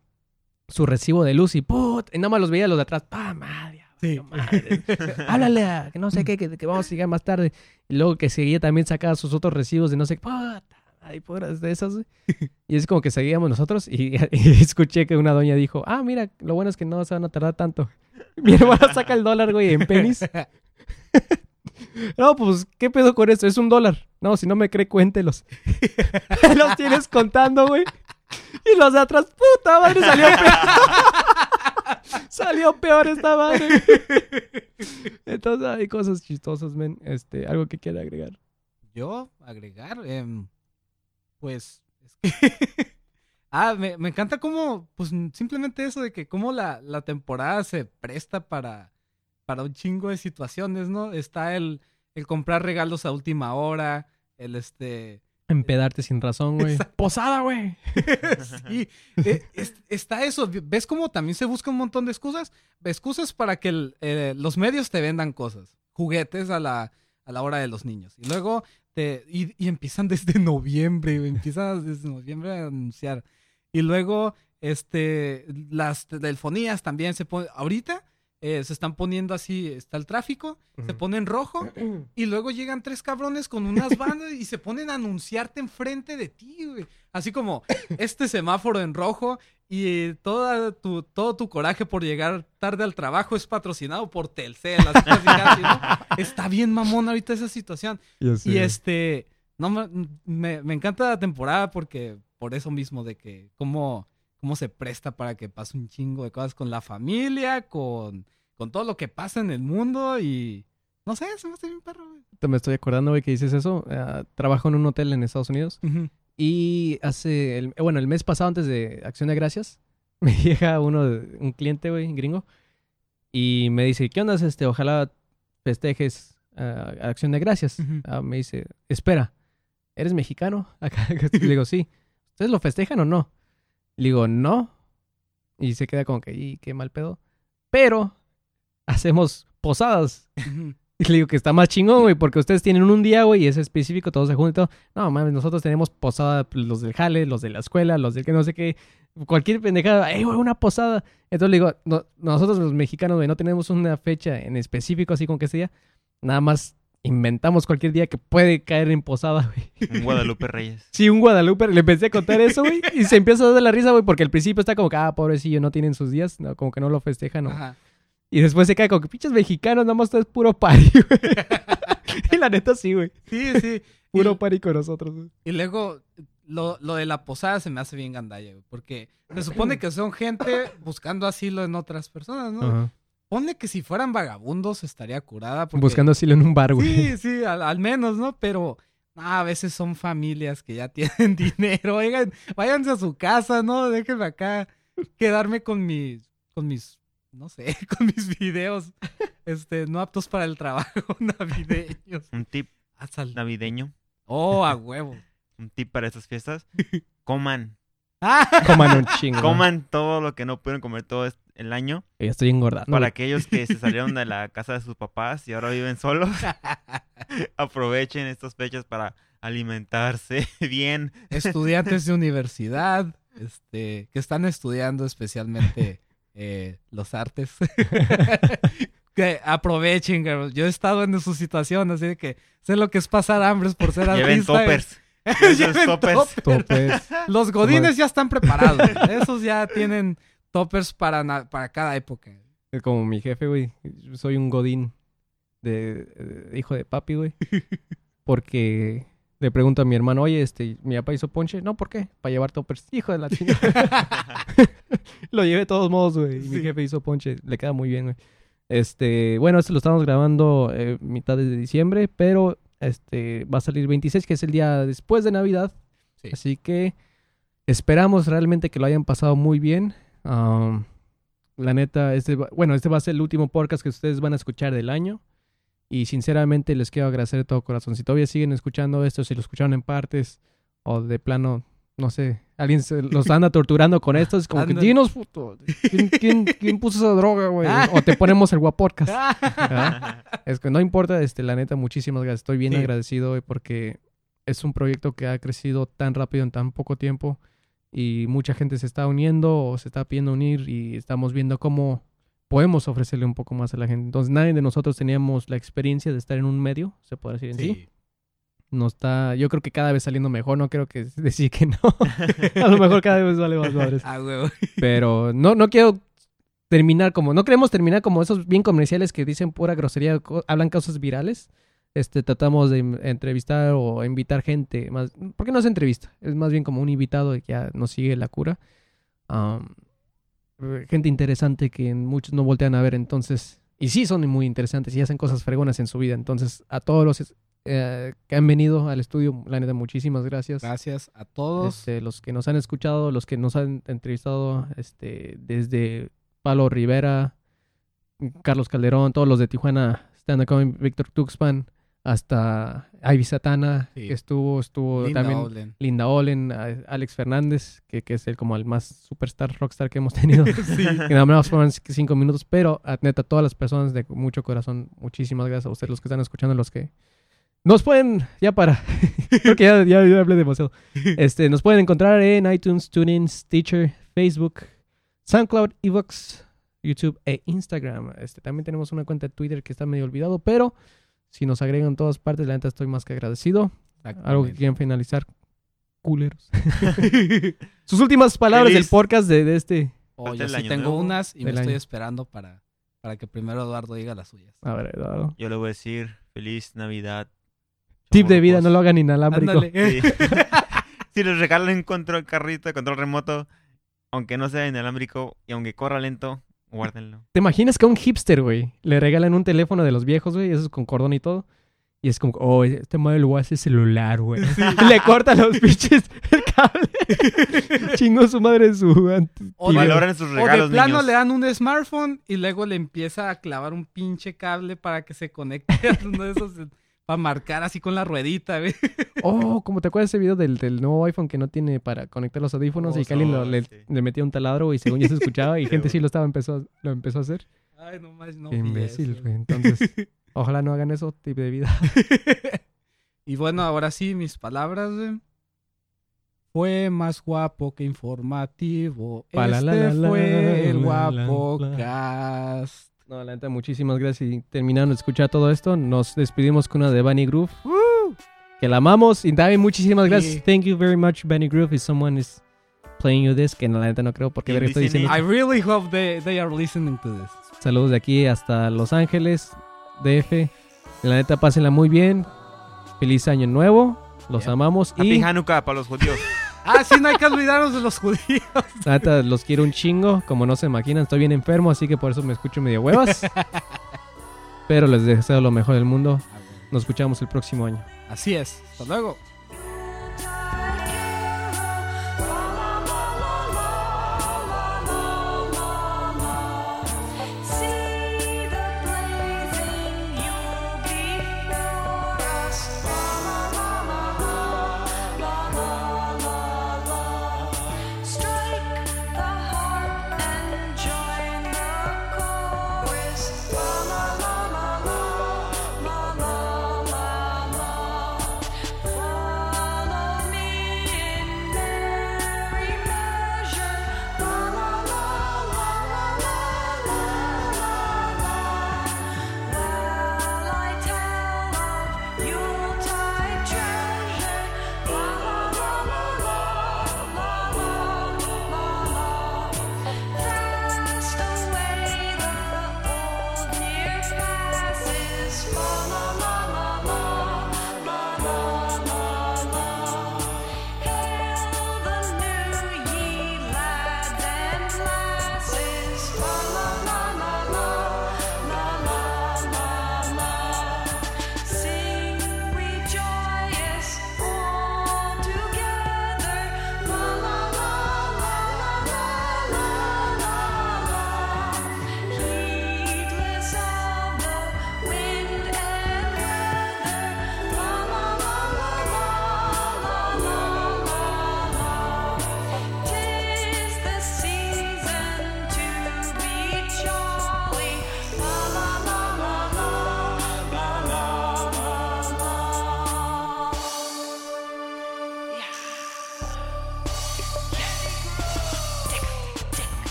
Su recibo de luz y, puta. Y nada más los veía los de atrás, pa, madre. Sí. no madre. Háblale a, que no sé qué, que, que vamos a llegar más tarde. Y luego que seguía también sacaba sus otros recibos de no sé qué, puta. Hay puras de esas. Y es como que seguíamos nosotros y, y escuché que una doña dijo, ah, mira, lo bueno es que no se van a tardar tanto. Mi hermana saca el dólar, güey, en penis. No, pues, ¿qué pedo con esto? Es un dólar. No, si no me cree, cuéntelos. los tienes contando, güey. Y los de atrás, puta madre, salió peor. salió peor esta madre. Entonces hay cosas chistosas, men. Este, algo que quiera agregar. Yo, agregar, em, pues, ah, me, me encanta cómo, pues, simplemente eso de que cómo la, la temporada se presta para, para un chingo de situaciones, ¿no? Está el, el comprar regalos a última hora, el este... Empedarte sin razón, güey. Exacto. Posada, güey. sí, eh, es- está eso. ¿Ves cómo también se busca un montón de excusas? Excusas para que el- eh, los medios te vendan cosas, juguetes a la, a la hora de los niños. Y luego te, y, y empiezan desde noviembre, empiezan desde noviembre a anunciar. Y luego, este, las telefonías también se ponen, ahorita eh, se están poniendo así, está el tráfico, se pone en rojo y luego llegan tres cabrones con unas bandas y se ponen a anunciarte enfrente de ti, güey. Así como este semáforo en rojo y toda tu, todo tu coraje por llegar tarde al trabajo es patrocinado por Telcel. así casi, casi, ¿no? Está bien mamón ahorita esa situación. Y este, no me, me, encanta la temporada porque por eso mismo de que cómo, cómo se presta para que pase un chingo de cosas con la familia, con, con todo lo que pasa en el mundo y no sé, se me hace bien perro, güey. Me estoy acordando, güey, que dices eso. Ah, trabajo en un hotel en Estados Unidos. Y hace, el, bueno, el mes pasado, antes de Acción de Gracias, me llega uno, un cliente, güey, gringo, y me dice, ¿qué onda? Este, ojalá festejes ah, Acción de Gracias. Ah, me dice, espera, ¿eres mexicano? Acá, le digo, sí. ¿Ustedes lo festejan o no? Le digo, no. Y se queda como que, y qué mal pedo. Pero hacemos posadas. Y le digo que está más chingón, güey, porque ustedes tienen un día, güey, y es específico, todos se juntan y todo. No, mames, nosotros tenemos posada, pues, los del jale, los de la escuela, los del que no sé qué, cualquier pendejada, ¡ey, güey, una posada! Entonces le digo, no- nosotros los mexicanos, güey, no tenemos una fecha en específico, así como que ese día. Nada más inventamos cualquier día que puede caer en posada, güey. Un Guadalupe Reyes. Sí, un Guadalupe, le empecé a contar eso, güey, y se empieza a dar la risa, güey, porque al principio está como que, ah, pobrecillo, no tienen sus días, no, como que no lo festejan, ¿no? Ajá. Y después se cae como que pinches mexicanos, nada más todo es puro party, güey. y la neta sí, güey. Sí, sí. Puro Y- party con nosotros, güey. Y luego, lo, lo de la posada se me hace bien gandalla, güey, porque se supone que son gente buscando asilo en otras personas, ¿no? Ajá. Ponle que si fueran vagabundos estaría curada. Porque... Buscando asilo en un bar, güey. Sí, sí, al, al menos, ¿no? Pero ah, a veces son familias que ya tienen dinero. Oigan, váyanse a su casa, ¿no? Déjenme acá quedarme con mis, con mis, no sé, con mis videos, este, no aptos para el trabajo navideños. Un tip Ah, sal- navideño. Oh, a huevo. Un tip para estas fiestas. Coman. Ah, Coman un chingo. Coman todo lo que no pudieron comer todo est- el año. Estoy engordando. Para aquellos que se salieron de la casa de sus papás y ahora viven solos, aprovechen estas fechas para alimentarse bien. estudiantes de universidad, este, que están estudiando especialmente eh, los artes. que aprovechen, cabrón. Yo he estado en su situación, así de que sé lo que es pasar hambres por ser Lleven artista. toppers. Lleven toppers. toppers. Los godines ya están preparados. Esos ya tienen toppers para, para cada época. Como mi jefe, güey. Soy un godín de, de hijo de papi, güey. Porque le pregunto a mi hermano, oye, este, mi papá hizo ponche. No, ¿por qué? Para llevar toppers. Hijo de la chingada. lo llevé de todos modos, güey. y Mi Sí. jefe hizo ponche. Le queda muy bien, güey. Este, bueno, esto lo estamos grabando eh, mitad de diciembre, pero este va a salir 26, que es el día después de Navidad. Sí. Así que esperamos realmente que lo hayan pasado muy bien. La neta, este, bueno, este va a ser el último podcast que ustedes van a escuchar del año. Y sinceramente les quiero agradecer de todo corazón. Si todavía siguen escuchando esto, si lo escucharon en partes o de plano, no sé, alguien se los anda torturando con esto, es como que dinos, puto, ¿quién, quién, quién puso esa droga, güey? Ah. O te ponemos el guapodcast. ¿verdad? Es que no importa, este, la neta, muchísimas gracias. Estoy bien Sí. agradecido porque es un proyecto que ha crecido tan rápido en tan poco tiempo y mucha gente se está uniendo o se está pidiendo unir y estamos viendo cómo podemos ofrecerle un poco más a la gente. Entonces, nadie de nosotros teníamos la experiencia de estar en un medio, se puede decir en sí. Sí. No está, yo creo que cada vez saliendo mejor, no creo que decir que no. a lo mejor cada vez vale más madres. Ah, huevo. Pero no, no quiero terminar como, no queremos terminar como esos bien comerciales que dicen pura grosería, hablan cosas virales. Este, tratamos de entrevistar o invitar gente más, porque no es entrevista, es más bien como un invitado que ya nos sigue la cura. Eh, gente interesante que muchos no voltean a ver, entonces, y sí son muy interesantes y hacen cosas fregonas en su vida. Entonces, a todos los eh, que han venido al estudio, la neta, muchísimas gracias. Gracias a todos. Este, los que nos han escuchado, los que nos han entrevistado, este, desde Palo Rivera, Carlos Calderón, todos los de Tijuana, Stand Up Víctor Tuxpan, hasta Ivy Satana, Sí. que estuvo, estuvo Linda también Olen. Linda Olen, Alex Fernández, que, que es el como el más superstar, rockstar que hemos tenido. que nada más fueron cinco minutos, pero a- neta, todas las personas de mucho corazón, muchísimas gracias a ustedes, los que están escuchando, los que nos pueden, ya para, creo que ya, ya, ya hablé demasiado. Este, nos pueden encontrar en iTunes, TuneIn, Stitcher, Facebook, SoundCloud, Evox, YouTube e Instagram. Este, también tenemos una cuenta de Twitter que está medio olvidado, pero si nos agregan en todas partes, la neta estoy más que agradecido. Algo que quieran finalizar, culeros. Sus últimas palabras Feliz. del podcast de, de este. Oh, yo el sí año tengo nuevo unas y me del estoy año. esperando para, para que primero Eduardo diga las suyas. A ver, Eduardo. Yo le voy a decir feliz Navidad. Tip de vida, no lo hagan inalámbrico. Sí. si les regalan un control carrito control remoto, aunque no sea inalámbrico y aunque corra lento, guárdenlo. ¿Te imaginas que a un hipster, güey, le regalan un teléfono de los viejos, güey, eso es con cordón y todo? Y es como, oh, este madre lo hace celular, güey. Y le corta los pinches el cable. Chingó su madre su O Valoren sus O regalos, de plano niños. le dan un smartphone y luego le empieza a clavar un pinche cable para que se conecte a uno de esos para marcar así con la ruedita, güey. Oh, como te acuerdas ese video del, del nuevo iPhone que no tiene para conectar los audífonos Oh, y que alguien sí. le, metía un taladro y según yo se escuchaba y gente sí lo estaba empezó, lo empezó a hacer. Ay, no más, no Qué imbécil, güey. Entonces, ojalá no hagan eso, tip de vida. y bueno, ahora sí, mis palabras, güey. Fue más guapo que informativo. Pa la la este la la fue el la guapo la la. cast. No, la neta, muchísimas gracias. Y terminando de escuchar todo esto, nos despedimos con una de Bunny Groove. Que la amamos. Y también muchísimas gracias. Sí. Thank you very much, Bunny Groove. If someone is playing you this, que no, la neta no creo porque estoy diciendo. I really hope they, they are listening to this. Saludos de aquí hasta Los Ángeles, DF. La neta, pásenla muy bien. Feliz año nuevo. Los Yeah. amamos. Happy Y Hanukkah para los judíos. Ah, sí, no hay que olvidarnos de los judíos. la neta, los quiero un chingo. Como no se imaginan, estoy bien enfermo, así que por eso me escucho medio huevas. Pero les deseo lo mejor del mundo. Nos escuchamos el próximo año. Así es. Hasta luego.